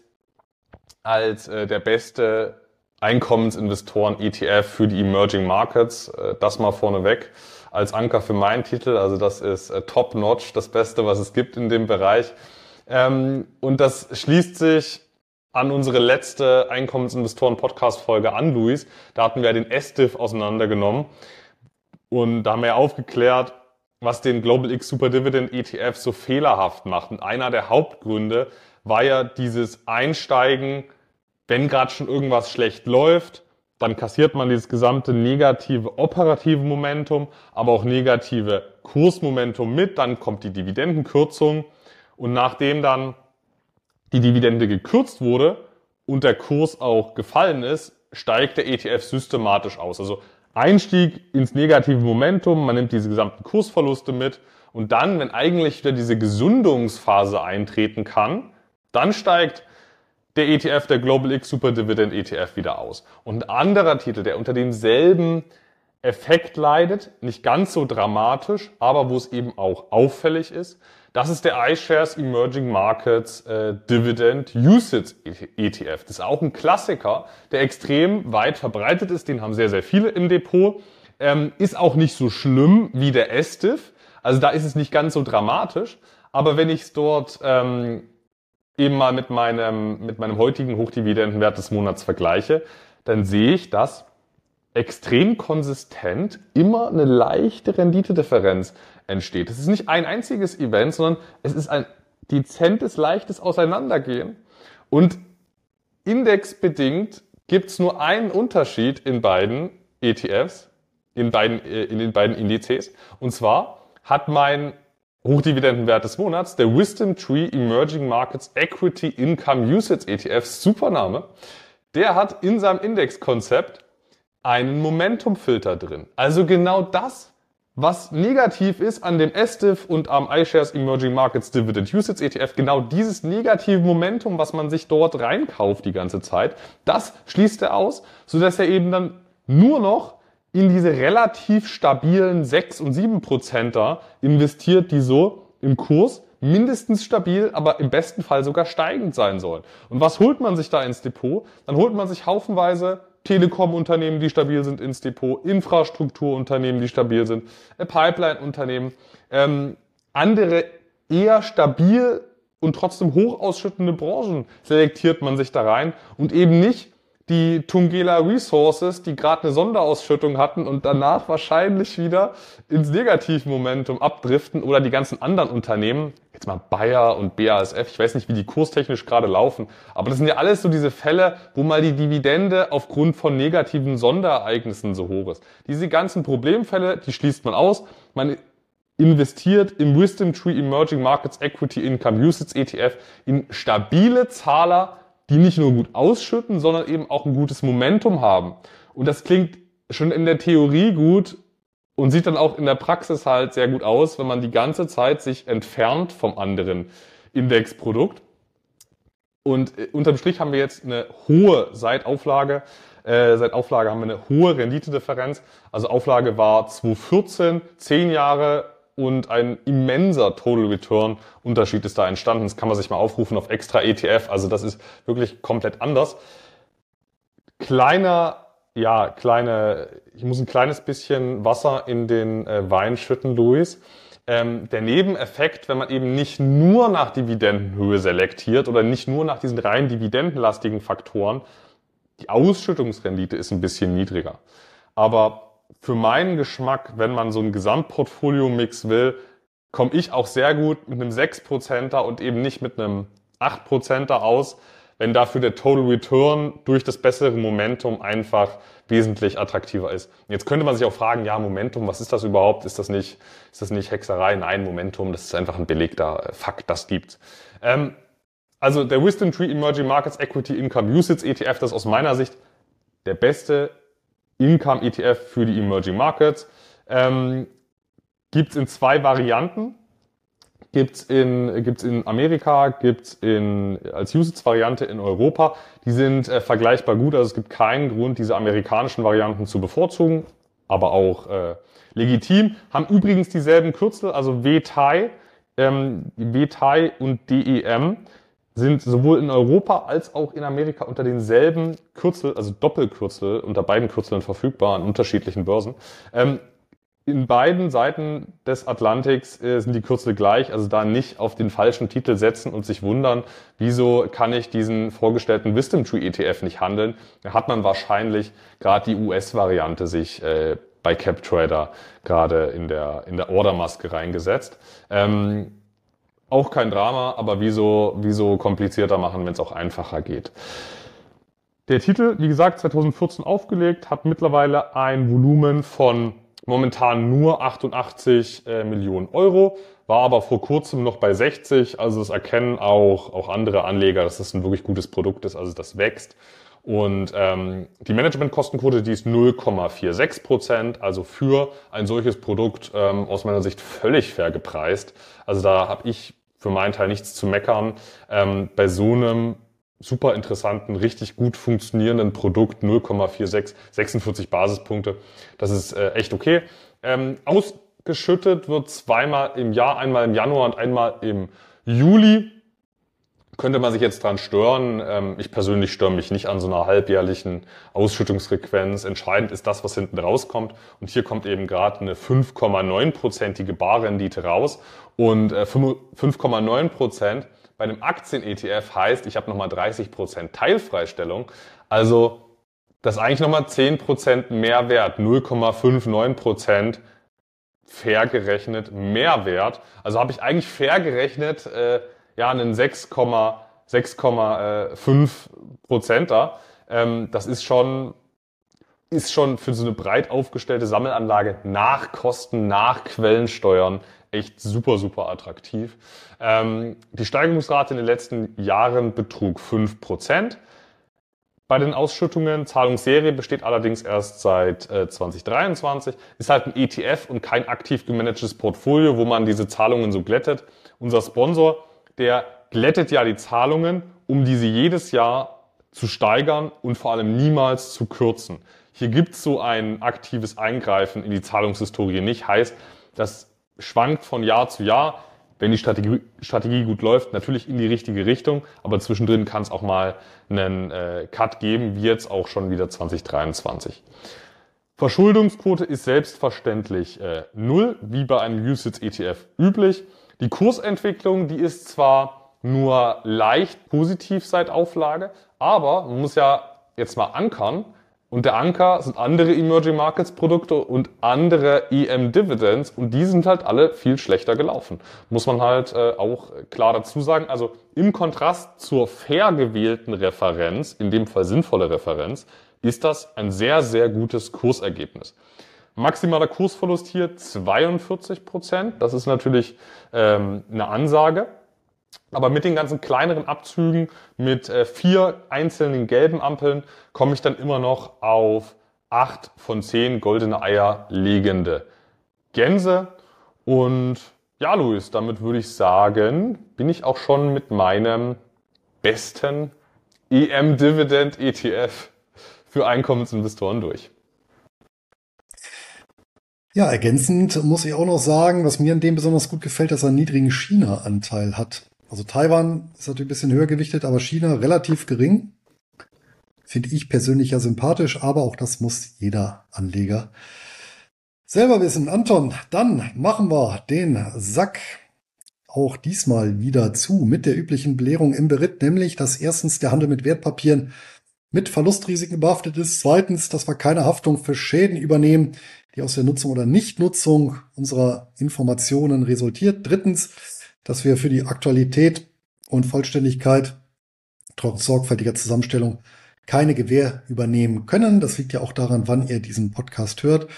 als äh, der beste Einkommensinvestoren ETF für die Emerging Markets. Äh, das mal vorneweg als Anker für meinen Titel. Also das ist äh, top-notch, das Beste, was es gibt in dem Bereich. Ähm, und das schließt sich an unsere letzte Einkommensinvestoren-Podcast-Folge an, Luis. Da hatten wir den SDIF auseinandergenommen. Und da haben wir aufgeklärt, was den Global X Super Dividend ETF so fehlerhaft macht. Und einer der Hauptgründe war ja dieses Einsteigen wenn gerade schon irgendwas schlecht läuft, dann kassiert man dieses gesamte negative operative Momentum, aber auch negative Kursmomentum mit. Dann kommt die Dividendenkürzung und nachdem dann die Dividende gekürzt wurde und der Kurs auch gefallen ist, steigt der ETF systematisch aus. Also Einstieg ins negative Momentum, man nimmt diese gesamten Kursverluste mit und dann, wenn eigentlich wieder diese Gesundungsphase eintreten kann, dann steigt der ETF, der Global X Super Dividend ETF wieder aus. Und ein anderer Titel, der unter demselben Effekt leidet, nicht ganz so dramatisch, aber wo es eben auch auffällig ist, das ist der iShares Emerging Markets äh, Dividend Usage ETF. Das ist auch ein Klassiker, der extrem weit verbreitet ist. Den haben sehr, sehr viele im Depot. Ähm, ist auch nicht so schlimm wie der SDIF. Also da ist es nicht ganz so dramatisch. Aber wenn ich es dort ähm, eben mal mit meinem, mit meinem heutigen Hochdividendenwert des Monats vergleiche, dann sehe ich, dass extrem konsistent immer eine leichte Renditedifferenz entsteht. Es ist nicht ein einziges Event, sondern es ist ein dezentes, leichtes Auseinandergehen. Und indexbedingt gibt es nur einen Unterschied in beiden ETFs, in, beiden, äh, in den beiden Indizes. Und zwar hat mein Hochdividendenwert des Monats, der Wisdom Tree Emerging Markets Equity Income Usage ETF, Supername, der hat in seinem Indexkonzept einen Momentumfilter drin. Also genau das, was negativ ist an dem SDIF und am iShares Emerging Markets Dividend Usage ETF, genau dieses negative Momentum, was man sich dort reinkauft die ganze Zeit, das schließt er aus, sodass er eben dann nur noch in diese relativ stabilen 6 und 7 Prozenter investiert, die so im Kurs mindestens stabil, aber im besten Fall sogar steigend sein sollen. Und was holt man sich da ins Depot? Dann holt man sich haufenweise Telekom-Unternehmen, die stabil sind ins Depot, Infrastrukturunternehmen, die stabil sind, äh, Pipeline-Unternehmen, ähm, andere eher stabil und trotzdem hoch ausschüttende Branchen selektiert man sich da rein und eben nicht die Tungela Resources, die gerade eine Sonderausschüttung hatten und danach wahrscheinlich wieder ins Negativmomentum abdriften oder die ganzen anderen Unternehmen, jetzt mal Bayer und BASF, ich weiß nicht, wie die kurstechnisch gerade laufen, aber das sind ja alles so diese Fälle, wo mal die Dividende aufgrund von negativen Sonderereignissen so hoch ist. Diese ganzen Problemfälle, die schließt man aus. Man investiert im Wisdom Tree Emerging Markets Equity Income Usage ETF in stabile Zahler, die nicht nur gut ausschütten, sondern eben auch ein gutes Momentum haben. Und das klingt schon in der Theorie gut und sieht dann auch in der Praxis halt sehr gut aus, wenn man die ganze Zeit sich entfernt vom anderen Indexprodukt. Und äh, unterm Strich haben wir jetzt eine hohe Seitauflage. Äh, seit Auflage haben wir eine hohe Renditedifferenz. Also Auflage war 2014, 10 Jahre und ein immenser Total Return Unterschied ist da entstanden. Das kann man sich mal aufrufen auf extra ETF. Also das ist wirklich komplett anders. Kleiner, ja, kleine, ich muss ein kleines bisschen Wasser in den äh, Wein schütten, Luis. Ähm, der Nebeneffekt, wenn man eben nicht nur nach Dividendenhöhe selektiert oder nicht nur nach diesen rein dividendenlastigen Faktoren, die Ausschüttungsrendite ist ein bisschen niedriger. Aber für meinen Geschmack, wenn man so einen Gesamtportfolio-Mix will, komme ich auch sehr gut mit einem 6%er und eben nicht mit einem 8%er aus, wenn dafür der Total Return durch das bessere Momentum einfach wesentlich attraktiver ist. Jetzt könnte man sich auch fragen, ja, Momentum, was ist das überhaupt? Ist das nicht, ist das nicht Hexerei? Nein, Momentum, das ist einfach ein belegter Fakt, das gibt's. Ähm, also der Wisdom Tree Emerging Markets Equity Income Usage ETF, das ist aus meiner Sicht der beste Income ETF für die Emerging Markets. Ähm, gibt es in zwei Varianten. Gibt es in, gibt's in Amerika, gibt es als Usage-Variante in Europa. Die sind äh, vergleichbar gut. Also es gibt keinen Grund, diese amerikanischen Varianten zu bevorzugen, aber auch äh, legitim. Haben übrigens dieselben Kürzel, also WTI, ähm, WTI und DEM sind sowohl in Europa als auch in Amerika unter denselben Kürzel, also Doppelkürzel, unter beiden Kürzeln verfügbar an unterschiedlichen Börsen. Ähm, in beiden Seiten des Atlantiks äh, sind die Kürzel gleich, also da nicht auf den falschen Titel setzen und sich wundern, wieso kann ich diesen vorgestellten Wisdom Tree ETF nicht handeln. Da hat man wahrscheinlich gerade die US-Variante sich äh, bei CapTrader gerade in der, in der Ordermaske reingesetzt. Ähm, auch kein Drama, aber wieso, wieso komplizierter machen, wenn es auch einfacher geht. Der Titel, wie gesagt, 2014 aufgelegt, hat mittlerweile ein Volumen von momentan nur 88 äh, Millionen Euro, war aber vor kurzem noch bei 60. Also das erkennen auch, auch andere Anleger, dass das ein wirklich gutes Produkt ist, also das wächst. Und ähm, die Managementkostenquote, die ist 0,46 Prozent, also für ein solches Produkt ähm, aus meiner Sicht völlig fair gepreist. Also da habe ich für meinen Teil nichts zu meckern. Ähm, bei so einem super interessanten, richtig gut funktionierenden Produkt 0,46, 46 Basispunkte, das ist äh, echt okay. Ähm, ausgeschüttet wird zweimal im Jahr, einmal im Januar und einmal im Juli könnte man sich jetzt dran stören. Ähm, ich persönlich störe mich nicht an so einer halbjährlichen Ausschüttungsfrequenz. Entscheidend ist das, was hinten rauskommt. Und hier kommt eben gerade eine 5,9-prozentige Barrendite raus. Und 5,9 äh, Prozent bei einem Aktien-ETF heißt, ich habe nochmal 30 Prozent Teilfreistellung. Also das ist eigentlich nochmal 10 Prozent Mehrwert, 0,59 Prozent fair gerechnet Mehrwert. Also habe ich eigentlich fair gerechnet, äh, ja, einen 6,5 Prozenter. Ähm, das ist schon, ist schon für so eine breit aufgestellte Sammelanlage nach Kosten, nach Quellensteuern echt super, super attraktiv. Ähm, die Steigerungsrate in den letzten Jahren betrug 5 Prozent. Bei den Ausschüttungen, Zahlungsserie besteht allerdings erst seit äh, 2023, ist halt ein ETF und kein aktiv gemanagtes Portfolio, wo man diese Zahlungen so glättet. Unser Sponsor der glättet ja die Zahlungen, um diese jedes Jahr zu steigern und vor allem niemals zu kürzen. Hier gibt es so ein aktives Eingreifen in die Zahlungshistorie nicht. Heißt, das schwankt von Jahr zu Jahr, wenn die Strategie, Strategie gut läuft, natürlich in die richtige Richtung, aber zwischendrin kann es auch mal einen äh, Cut geben, wie jetzt auch schon wieder 2023. Verschuldungsquote ist selbstverständlich äh, null, wie bei einem USITS ETF üblich. Die Kursentwicklung, die ist zwar nur leicht positiv seit Auflage, aber man muss ja jetzt mal ankern. Und der Anker sind andere Emerging Markets Produkte und andere EM Dividends und die sind halt alle viel schlechter gelaufen. Muss man halt äh, auch klar dazu sagen. Also im Kontrast zur fair gewählten Referenz, in dem Fall sinnvolle Referenz, ist das ein sehr, sehr gutes Kursergebnis. Maximaler Kursverlust hier 42 Prozent. Das ist natürlich ähm, eine Ansage. Aber mit den ganzen kleineren Abzügen, mit äh, vier einzelnen gelben Ampeln, komme ich dann immer noch auf acht von zehn goldene Eier legende Gänse. Und ja, Luis, damit würde ich sagen, bin ich auch schon mit meinem besten EM Dividend ETF für Einkommensinvestoren durch. Ja, ergänzend muss ich auch noch sagen, was mir an dem besonders gut gefällt, dass er einen niedrigen China-Anteil hat. Also Taiwan ist natürlich ein bisschen höher gewichtet, aber China relativ gering. Finde ich persönlich ja sympathisch, aber auch das muss jeder Anleger selber wissen. Anton, dann machen wir den Sack auch diesmal wieder zu mit der üblichen Belehrung im Beritt, nämlich, dass erstens der Handel mit Wertpapieren mit Verlustrisiken behaftet ist. Zweitens, dass wir keine Haftung für Schäden übernehmen, die aus der Nutzung oder Nichtnutzung unserer Informationen resultiert. Drittens, dass wir für die Aktualität und Vollständigkeit trotz sorgfältiger Zusammenstellung keine Gewähr übernehmen können. Das liegt ja auch daran, wann ihr diesen Podcast hört.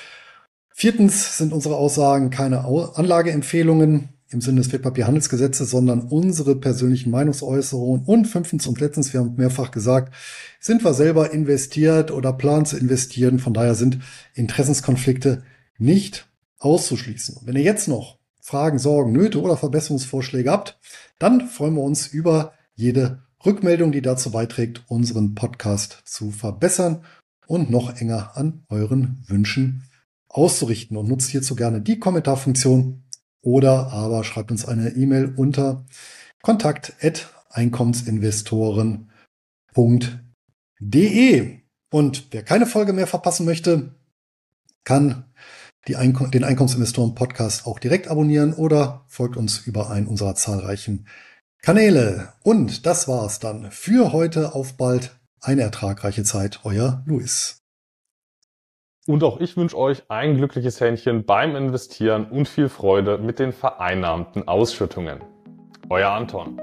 Viertens sind unsere Aussagen keine Anlageempfehlungen im Sinne des Wertpapierhandelsgesetzes, sondern unsere persönlichen Meinungsäußerungen. Und fünftens und letztens, wir haben mehrfach gesagt, sind wir selber investiert oder planen zu investieren. Von daher sind Interessenskonflikte nicht auszuschließen. wenn ihr jetzt noch Fragen, Sorgen, Nöte oder Verbesserungsvorschläge habt, dann freuen wir uns über jede Rückmeldung, die dazu beiträgt, unseren Podcast zu verbessern und noch enger an euren Wünschen auszurichten. Und nutzt hierzu gerne die Kommentarfunktion oder aber schreibt uns eine E-Mail unter kontakt.einkommensinvestoren.de. Und wer keine Folge mehr verpassen möchte, kann Einkom den Einkommensinvestoren Podcast auch direkt abonnieren oder folgt uns über einen unserer zahlreichen Kanäle. Und das war's dann für heute. Auf bald. Eine ertragreiche Zeit. Euer Luis. Und auch ich wünsche euch ein glückliches Händchen beim Investieren und viel Freude mit den vereinnahmten Ausschüttungen. Euer Anton.